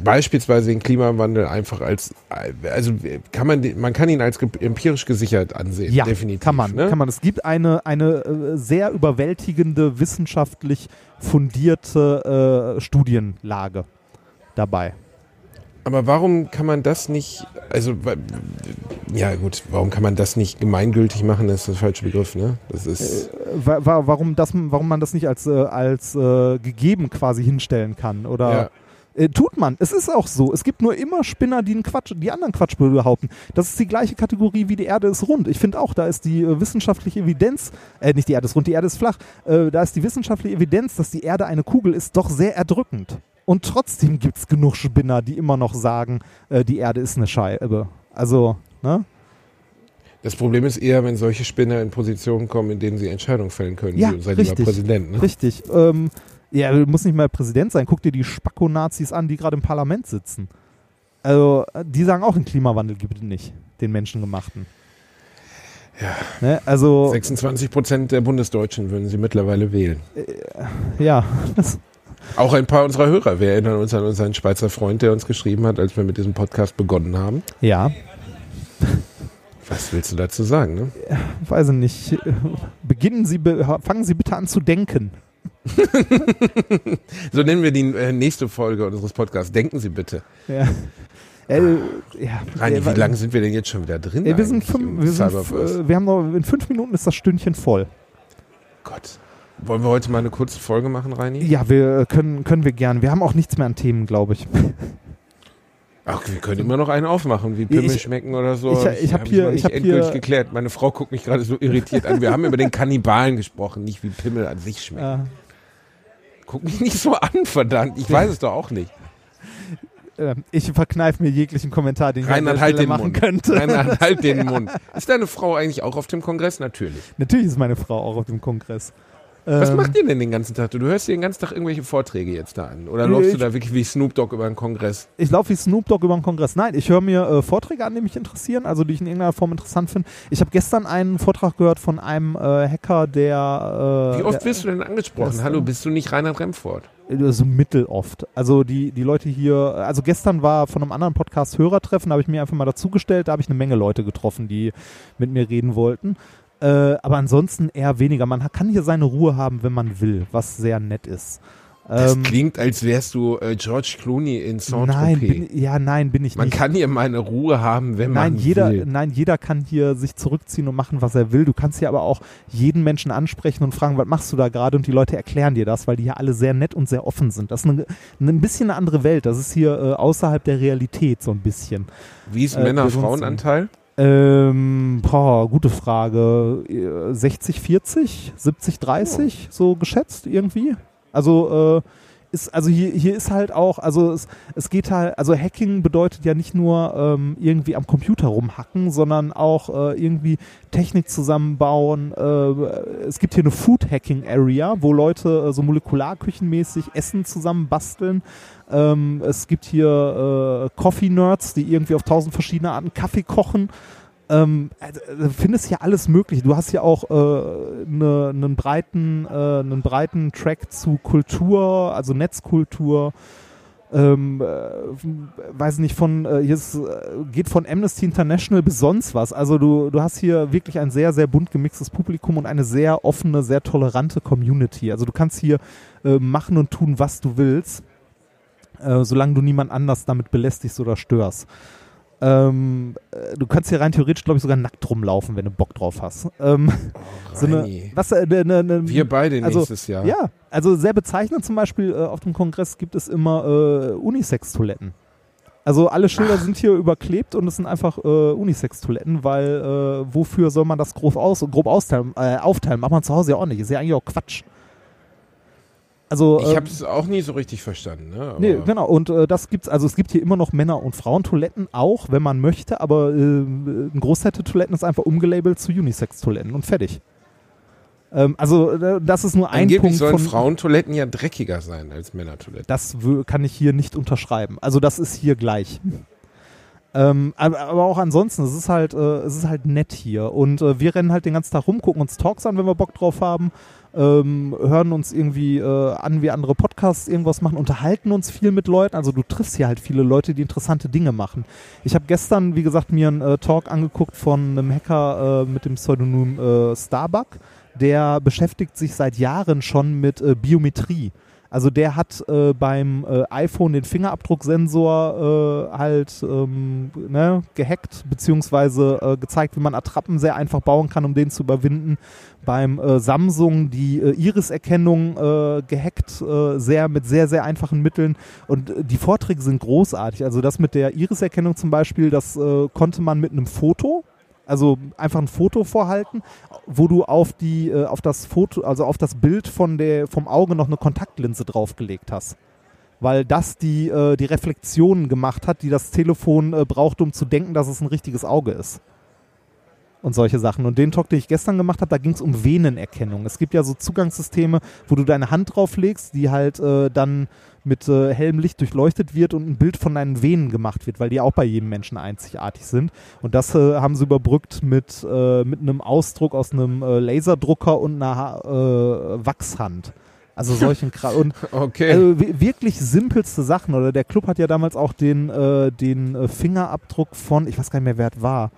beispielsweise den Klimawandel einfach als, also kann man, man kann ihn als empirisch gesichert ansehen. Ja, definitiv. kann man, ne? kann man. Es gibt eine, eine äh, sehr überwältigende wissenschaftlich fundierte äh, Studienlage dabei. Aber warum kann man das nicht, also, ja gut, warum kann man das nicht gemeingültig machen, das ist der falsche Begriff, ne? Das ist, wa warum, das, warum man das nicht als, äh, als äh, gegeben quasi hinstellen kann oder ja. Äh, tut man. Es ist auch so. Es gibt nur immer Spinner, die einen Quatsch, die anderen Quatsch behaupten. Das ist die gleiche Kategorie wie die Erde ist rund. Ich finde auch, da ist die äh, wissenschaftliche Evidenz, äh, nicht die Erde ist rund, die Erde ist flach. Äh, da ist die wissenschaftliche Evidenz, dass die Erde eine Kugel ist, doch sehr erdrückend. Und trotzdem gibt es genug Spinner, die immer noch sagen, äh, die Erde ist eine Scheibe. Also, ne? Das Problem ist eher, wenn solche Spinner in Positionen kommen, in denen sie Entscheidungen fällen können, Ja, lieber richtig. Präsident. Ne? Richtig. Ähm, ja, du musst nicht mal Präsident sein. Guck dir die Spacko-Nazis an, die gerade im Parlament sitzen. Also, äh, die sagen auch, den Klimawandel gibt es nicht, den menschengemachten. Ja. Ne? Also, 26 Prozent der Bundesdeutschen würden sie mittlerweile wählen. ja. Das, Auch ein paar unserer Hörer. Wir erinnern uns an unseren Schweizer Freund, der uns geschrieben hat, als wir mit diesem Podcast begonnen haben. ja, Was willst du dazu sagen? Ne? weiß ich nicht. Beginnen Sie, fangen Sie bitte an zu denken. So nennen wir die äh, nächste Folge unseres Podcasts. Denken Sie bitte. Ja. Äh, ja. Reini, Äh, wie lange sind wir denn jetzt schon wieder drin? Äh, wir sind fünf, wir, sind, äh, wir haben noch, in fünf Minuten ist das Stündchen voll. Gott. Wollen wir heute mal eine kurze Folge machen, Reini? Ja, wir äh, können, können wir gern. Wir haben auch nichts mehr an Themen, glaube ich. Ach, wir können immer noch einen aufmachen, wie Pimmel Ich- schmecken oder so. ich- ich hab hab's hier- noch ich nicht hab endgültig hier- geklärt. Meine Frau guckt mich gerade so irritiert an. Wir haben über den Kannibalen gesprochen, nicht wie Pimmel an sich schmeckt. Äh, Guck mich nicht so an, verdammt. Ich weiß es doch auch nicht. äh, ich verkneife mir jeglichen Kommentar, den ich Reinhard, der halt den machen Mund. könnte. Reinhard, halt den Mund. Ist deine Frau eigentlich auch auf dem Kongress? Natürlich. Natürlich ist meine Frau auch auf dem Kongress. Was Ähm, macht ihr denn den ganzen Tag? Du hörst dir den ganzen Tag irgendwelche Vorträge jetzt da an? Oder läufst du ich- da wirklich wie Snoop Dogg über den Kongress? Ich laufe wie Snoop Dogg über den Kongress. Nein, ich höre mir äh, Vorträge an, die mich interessieren, also die ich in irgendeiner Form interessant finde. Ich habe gestern einen Vortrag gehört von einem äh, Hacker, der... Äh, Wie oft der, wirst du denn angesprochen? Hallo, bist du nicht Reinhard Remford? Äh, So mitteloft. Also die, die Leute hier, also gestern war von einem anderen Podcast Hörertreffen, da habe ich mir einfach mal dazugestellt, da habe ich eine Menge Leute getroffen, die mit mir reden wollten. Äh, aber ansonsten eher weniger. Man kann hier seine Ruhe haben, wenn man will, was sehr nett ist. Das Ähm, klingt, als wärst du äh, George Clooney in nein, Saint-Tropez. bin, ja, nein, bin ich Man nicht. kann hier meine Ruhe haben, wenn Nein, man jeder, will. nein, jeder kann hier sich zurückziehen und machen, was er will. Du kannst hier aber auch jeden Menschen ansprechen und fragen, was machst du da gerade? Und die Leute erklären dir das, weil die hier alle sehr nett und sehr offen sind. Das ist eine, eine ein bisschen eine andere Welt. Das ist hier äh, außerhalb der Realität so ein bisschen. Wie ist äh, Männer-Frauen-Anteil? Ähm, boah, gute Frage. Äh, 60, 40, 70, 30, so geschätzt irgendwie. Also, äh, ist, also hier, hier ist halt auch, also es, es geht halt, also Hacking bedeutet ja nicht nur ähm, irgendwie am Computer rumhacken, sondern auch äh, irgendwie Technik zusammenbauen. Äh, es gibt hier eine Food Hacking Area, wo Leute äh, so molekularküchenmäßig Essen zusammen basteln. Ähm, es gibt hier äh, Coffee Nerds, die irgendwie auf tausend verschiedene Arten Kaffee kochen. Ähm, also, du findest hier alles möglich. Du hast hier auch äh, ne, einen breiten, äh, einen breiten Track zu Kultur, also Netzkultur. Ähm, äh, weiß nicht, von äh, hier ist, äh, geht von Amnesty International bis sonst was. Also du, du hast hier wirklich ein sehr, sehr bunt gemixtes Publikum und eine sehr offene, sehr tolerante Community. Also du kannst hier äh, machen und tun, was du willst, äh, solange du niemand anders damit belästigst oder störst. Ähm, äh, du kannst hier rein theoretisch, glaube ich, sogar nackt rumlaufen, wenn du Bock drauf hast. Ähm, so eine, was, äh, ne, ne, ne, Wir beide also, nächstes Jahr. ja, also sehr bezeichnend zum Beispiel äh, auf dem Kongress gibt es immer äh, Unisex-Toiletten. Also alle Schilder sind hier überklebt und es sind einfach äh, Unisex-Toiletten, weil äh, wofür soll man das grob, aus, grob austeilen, aufteilen? Macht man zu Hause ja auch nicht. Ist ja eigentlich auch Quatsch. Also, Ich ähm, habe es auch nie so richtig verstanden. Ne? Aber Nee, genau. Und äh, das gibt's, also es gibt hier immer noch Männer- und Frauentoiletten auch, wenn man möchte, aber äh, ein Großteil der Toiletten ist einfach umgelabelt zu Unisex-Toiletten und fertig. Ähm, also äh, das ist nur ein Angeblich Punkt sollen von. Frauentoiletten ja dreckiger sein als Männertoiletten. Das kann ich hier nicht unterschreiben. Also das ist hier gleich. Ähm, aber, aber auch ansonsten, es ist halt, äh, es ist halt nett hier. Und äh, wir rennen halt den ganzen Tag rum, gucken uns Talks an, wenn wir Bock drauf haben, ähm, hören uns irgendwie äh, an, wie andere Podcasts irgendwas machen, unterhalten uns viel mit Leuten. Also du triffst hier halt viele Leute, die interessante Dinge machen. Ich habe gestern, wie gesagt, mir einen äh, Talk angeguckt von einem Hacker äh, mit dem Pseudonym äh, Starbuck. Der beschäftigt sich seit Jahren schon mit äh, Biometrie. Also der hat äh, beim äh, iPhone den Fingerabdrucksensor äh, halt ähm, ne, gehackt, beziehungsweise äh, gezeigt, wie man Attrappen sehr einfach bauen kann, um den zu überwinden. Beim äh, Samsung die äh, Iris-Erkennung gehackt, sehr mit sehr, sehr einfachen Mitteln. Und die Vorträge sind großartig. Also das mit der Iris-Erkennung zum Beispiel, das konnte man mit einem Foto, also einfach ein Foto vorhalten, wo du auf die, äh, auf das Foto, also auf das Bild von der, vom Auge noch eine Kontaktlinse draufgelegt hast. Weil das die, äh, die Reflexionen gemacht hat, die das Telefon äh, braucht, um zu denken, dass es ein richtiges Auge ist. Und solche Sachen. Und den Talk, den ich gestern gemacht habe, da ging es um Venenerkennung. Es gibt ja so Zugangssysteme, wo du deine Hand drauflegst, die halt äh, dann mit äh, hellem Licht durchleuchtet wird und ein Bild von deinen Venen gemacht wird, weil die auch bei jedem Menschen einzigartig sind. Und das äh, haben sie überbrückt mit, äh, mit einem Ausdruck aus einem äh, Laserdrucker und einer äh, Wachshand. Also solchen Kram. Und Okay. also wi- wirklich simpelste Sachen. Oder der Club hat ja damals auch den, äh, den Fingerabdruck von, ich weiß gar nicht mehr, wer es war,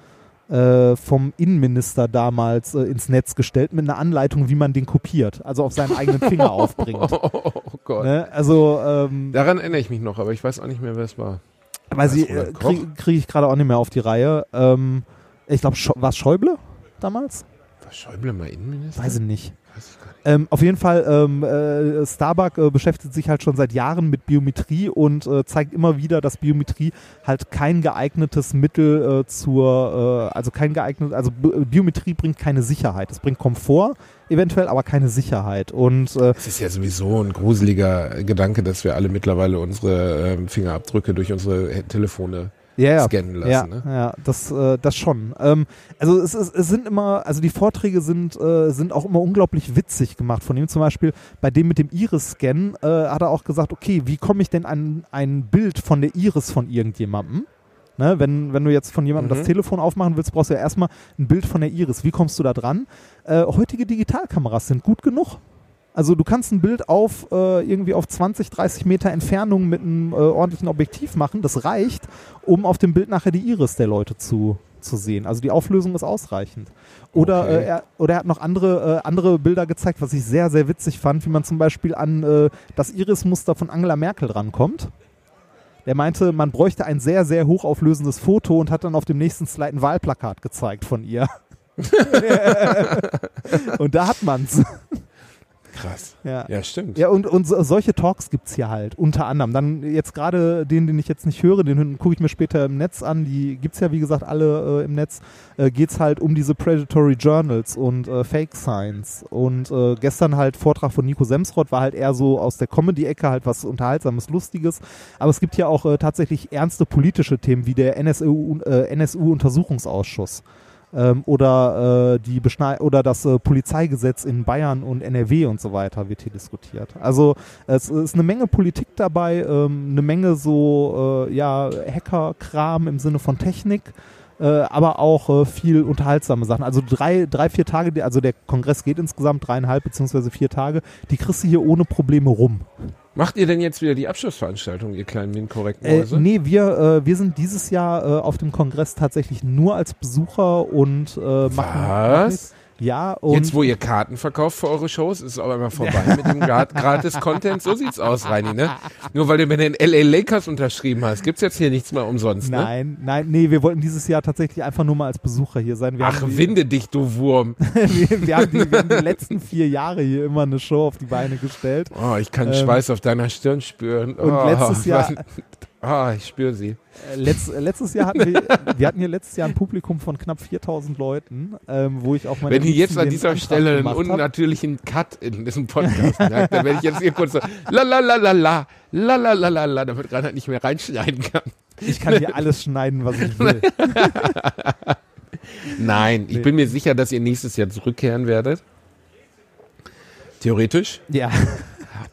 vom Innenminister damals äh, ins Netz gestellt mit einer Anleitung, wie man den kopiert. Also auf seinen eigenen Finger aufbringt. oh Gott. Ne? Also, ähm, Daran erinnere ich mich noch, aber ich weiß auch nicht mehr, wer es war. weiß ich, Roland äh, kriege krieg ich gerade auch nicht mehr auf die Reihe. Ähm, ich glaube, war es Schäuble damals? War Schäuble mal Innenminister? Weiß ich nicht. Ähm, auf jeden Fall, ähm, äh, Starbuck äh, beschäftigt sich halt schon seit Jahren mit Biometrie und äh, zeigt immer wieder, dass Biometrie halt kein geeignetes Mittel äh, zur, äh, also kein geeignet, also B Biometrie bringt keine Sicherheit. Es bringt Komfort eventuell, aber keine Sicherheit. Und äh, Es ist ja sowieso ein gruseliger Gedanke, dass wir alle mittlerweile unsere ähm, Fingerabdrücke durch unsere Telefone ja, ja. scannen lassen. Ja, ne? ja das, äh, das schon. Ähm, also es, ist, es sind immer, also die Vorträge sind, äh, sind auch immer unglaublich witzig gemacht. Von ihm zum Beispiel, bei dem mit dem Iris-Scan äh, hat er auch gesagt, okay, wie komme ich denn an ein Bild von der Iris von irgendjemandem? Ne, wenn, wenn du jetzt von jemandem Mhm. das Telefon aufmachen willst, brauchst du ja erstmal ein Bild von der Iris. Wie kommst du da dran? Äh, heutige Digitalkameras sind gut genug. Also du kannst ein Bild auf äh, irgendwie auf 20, 30 Meter Entfernung mit einem äh, ordentlichen Objektiv machen. Das reicht, um auf dem Bild nachher die Iris der Leute zu, zu sehen. Also die Auflösung ist ausreichend. Oder, Okay. äh, er, oder er hat noch andere, äh, andere Bilder gezeigt, was ich sehr, sehr witzig fand, wie man zum Beispiel an äh, das Iris-Muster von Angela Merkel rankommt. Der meinte, man bräuchte ein sehr, sehr hochauflösendes Foto und hat dann auf dem nächsten Slide ein Wahlplakat gezeigt von ihr. und da hat man's. Krass. Ja. Ja, stimmt. Ja, und, und so, solche Talks gibt's hier halt, unter anderem. Dann jetzt gerade den, den ich jetzt nicht höre, den gucke ich mir später im Netz an. Die gibt's ja, wie gesagt, alle äh, im Netz. Äh, geht's halt um diese Predatory Journals und äh, Fake Science. Und äh, gestern halt Vortrag von Nico Semsrott war halt eher so aus der Comedy-Ecke halt was Unterhaltsames, Lustiges. Aber es gibt ja auch äh, tatsächlich ernste politische Themen wie der NSU, äh, NSU-Untersuchungsausschuss ähm, oder äh, die Beschnei oder das äh, Polizeigesetz in Bayern und NRW und so weiter wird hier diskutiert. Also es ist eine Menge Politik dabei, ähm, eine Menge so äh, ja Hacker-Kram im Sinne von Technik. Äh, aber auch äh, viel unterhaltsame Sachen. Also drei, drei, vier Tage, also der Kongress geht insgesamt dreieinhalb beziehungsweise vier Tage, die kriegst du hier ohne Probleme rum. Macht ihr denn jetzt wieder die Abschlussveranstaltung, ihr kleinen minkorrekten Äh, nee, wir, äh, wir sind dieses Jahr äh, auf dem Kongress tatsächlich nur als Besucher und äh, machen. Was? Ja, und Jetzt, wo ihr Karten verkauft für eure Shows, ist es aber immer vorbei mit dem Gra- Gratis-Content. So sieht's aus, Reini, ne? Nur weil du mit den LA Lakers unterschrieben hast, gibt's jetzt hier nichts mehr umsonst, ne? Nein, nein, nee, wir wollten dieses Jahr tatsächlich einfach nur mal als Besucher hier sein. Wir Ach, die, winde dich, du Wurm. wir, wir, haben die, wir haben die letzten vier Jahre hier immer eine Show auf die Beine gestellt. Oh, ich kann Ähm, Schweiß auf deiner Stirn spüren. und oh, letztes Jahr- Ah, ich spüre sie. Äh, Letz, äh, letztes Jahr hatten wir, wir hatten hier letztes Jahr ein Publikum von knapp 4000 Leuten, ähm, wo ich auch meine Wenn ihr jetzt an dieser Antrag Stelle einen hab. unnatürlichen Cut in diesem Podcast merkt, dann werde ich jetzt hier kurz so la la la la la la la la la la, damit Reinhard nicht mehr reinschneiden kann. Ich kann hier alles schneiden, was ich will. Nein, ich Nee. bin mir sicher, dass ihr nächstes Jahr zurückkehren werdet. Theoretisch. Ja.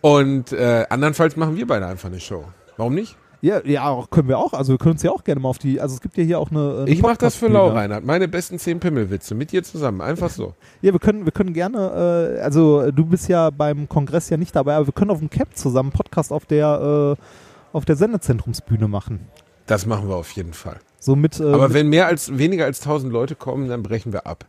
Und äh, andernfalls machen wir beide einfach eine Show. Warum nicht? Ja, ja, können wir auch. Also wir können uns ja auch gerne mal auf die. Also es gibt ja hier auch eine. eine Ich mache das für. Lau, Reinhard. Meine besten zehn Pimmelwitze mit dir zusammen. Einfach so. Ja, wir können, wir können gerne. Äh, also du bist ja beim Kongress ja nicht dabei, aber wir können auf dem Cap zusammen Podcast auf der äh, auf der Sendezentrumsbühne machen. Das machen wir auf jeden Fall. So mit. Äh, Aber wenn mehr als weniger als 1000 Leute kommen, dann brechen wir ab.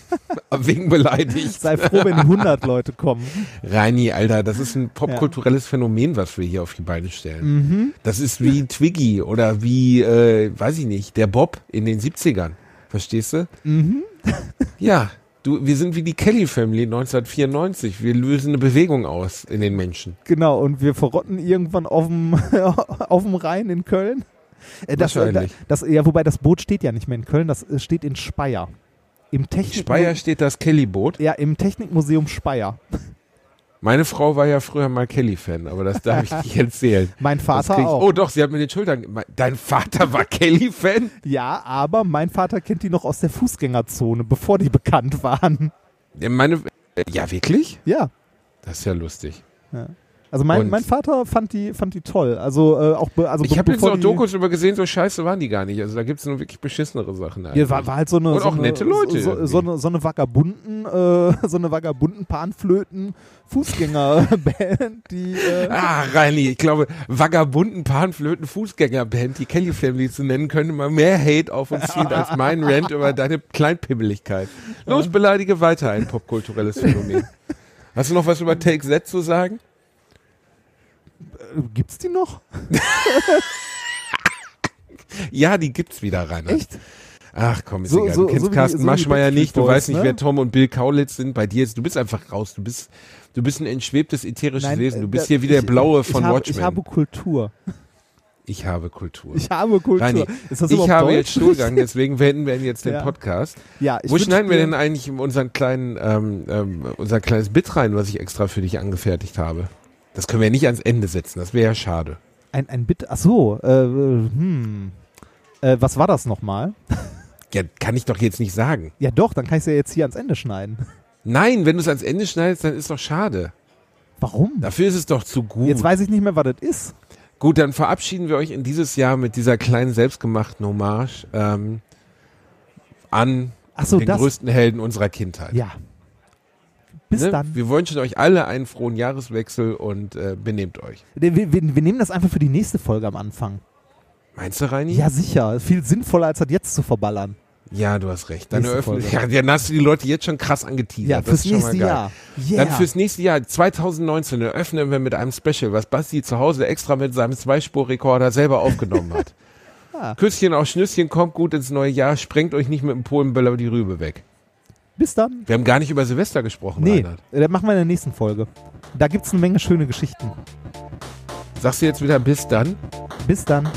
Wegen beleidigt. sei froh, wenn 100 Leute kommen. Reini, Alter, das ist ein popkulturelles Phänomen, was wir hier auf die Beine stellen. Mhm. Das ist wie Twiggy oder wie, äh, weiß ich nicht, der Bob in den 70ern. Verstehst du? Mhm. Ja, du, wir sind wie die Kelly Family 1994. Wir lösen eine Bewegung aus in den Menschen. Genau. Und wir verrotten irgendwann auf dem Rhein in Köln. Äh, Das, äh, Wahrscheinlich. das, ja, wobei das Boot steht ja nicht mehr in Köln, das äh, steht in Speyer. Im In Technik Speyer steht das Kelly-Boot. Ja, im Technikmuseum Speyer. Meine Frau war ja früher mal Kelly-Fan, aber das darf ich nicht erzählen. Mein Vater ich- auch. Oh doch, sie hat mir den Schultern. Dein Vater war Kelly-Fan? Ja, aber mein Vater kennt die noch aus der Fußgängerzone, bevor die bekannt waren. Ja, Meine, ja, wirklich? Ja. Das ist ja lustig. Also mein, Und- mein Vater fand die, fand die toll. Also äh, auch be, also Ich be- habe jetzt auch Dokus über gesehen, so scheiße waren die gar nicht. Also da gibt es nur wirklich beschissenere Sachen. Ja, eigentlich. war, war halt so eine, Und so auch eine, nette Leute So, irgendwie. so, eine, so eine Vagabunden, äh, so eine Vagabunden Panflöten Fußgängerband, die äh, Ah, Reini, ich glaube, Vagabunden, Panflöten, Fußgängerband, die Kelly Family zu nennen, könnte mal mehr Hate auf uns ziehen als mein Rant über deine Kleinpimmeligkeit. Los, beleidige weiter ein popkulturelles Phänomen. Hast du noch was über Take Z zu sagen? Gibt's die noch? Ja, die gibt's wieder, Rainer. Echt? Ach komm, ist So- egal. so- du kennst so Carsten die Maschmeyer nicht, du Boys, weißt nicht, ne? wer Tom und Bill Kaulitz sind. Bei dir ist, du bist einfach raus. Du bist, du bist ein entschwebtes, ätherisches Nein, Wesen. Du äh, bist da- hier wie der ich- Blaue ich von habe, Watchmen. Ich habe Kultur. Ich habe Kultur. Ich habe Kultur. Reini, ich habe Deutsch? jetzt Stuhlgang, deswegen wenden wir jetzt den Ja. Podcast. Ja, ich Wo schneiden wir denn eigentlich unseren kleinen, ähm, ähm, unser kleines Bit rein, was ich extra für dich angefertigt habe? Das können wir nicht ans Ende setzen, das wäre ja schade. Ein, ein Bit, ach so, äh, hm. Äh, was war das nochmal? Ja, kann ich doch jetzt nicht sagen. Ja doch, dann kann ich es ja jetzt hier ans Ende schneiden. Nein, wenn du es ans Ende schneidest, dann ist doch schade. Warum? Dafür ist es doch zu gut. Jetzt weiß ich nicht mehr, was das ist. Gut, dann verabschieden wir euch in dieses Jahr mit dieser kleinen selbstgemachten Hommage ähm, an so, den das. größten Helden unserer Kindheit. Ja. Bis Ne? dann. Wir wünschen euch alle einen frohen Jahreswechsel und äh, benehmt euch. Wir, wir, wir nehmen das einfach für die nächste Folge am Anfang. Meinst du, Reini? Ja, sicher. Viel sinnvoller, als das jetzt zu verballern. Ja, du hast recht. Dann, eröffnen, ja, dann hast du die Leute jetzt schon krass angeteasert. Ja, Das fürs ist schon mal nächste. Jahr. Yeah. Dann fürs nächste Jahr, 2019, eröffnen wir mit einem Special, was Basti zu Hause extra mit seinem Zweispurrekorder selber aufgenommen hat. Ah. Küsschen auf Schnüsschen, kommt gut ins neue Jahr, sprengt euch nicht mit dem Polenböller die Rübe weg. Bis dann. Wir haben gar nicht über Silvester gesprochen, Nee, Reinhard. das machen wir in der nächsten Folge. Da gibt's eine Menge schöne Geschichten. Sagst du jetzt wieder bis dann? Bis dann.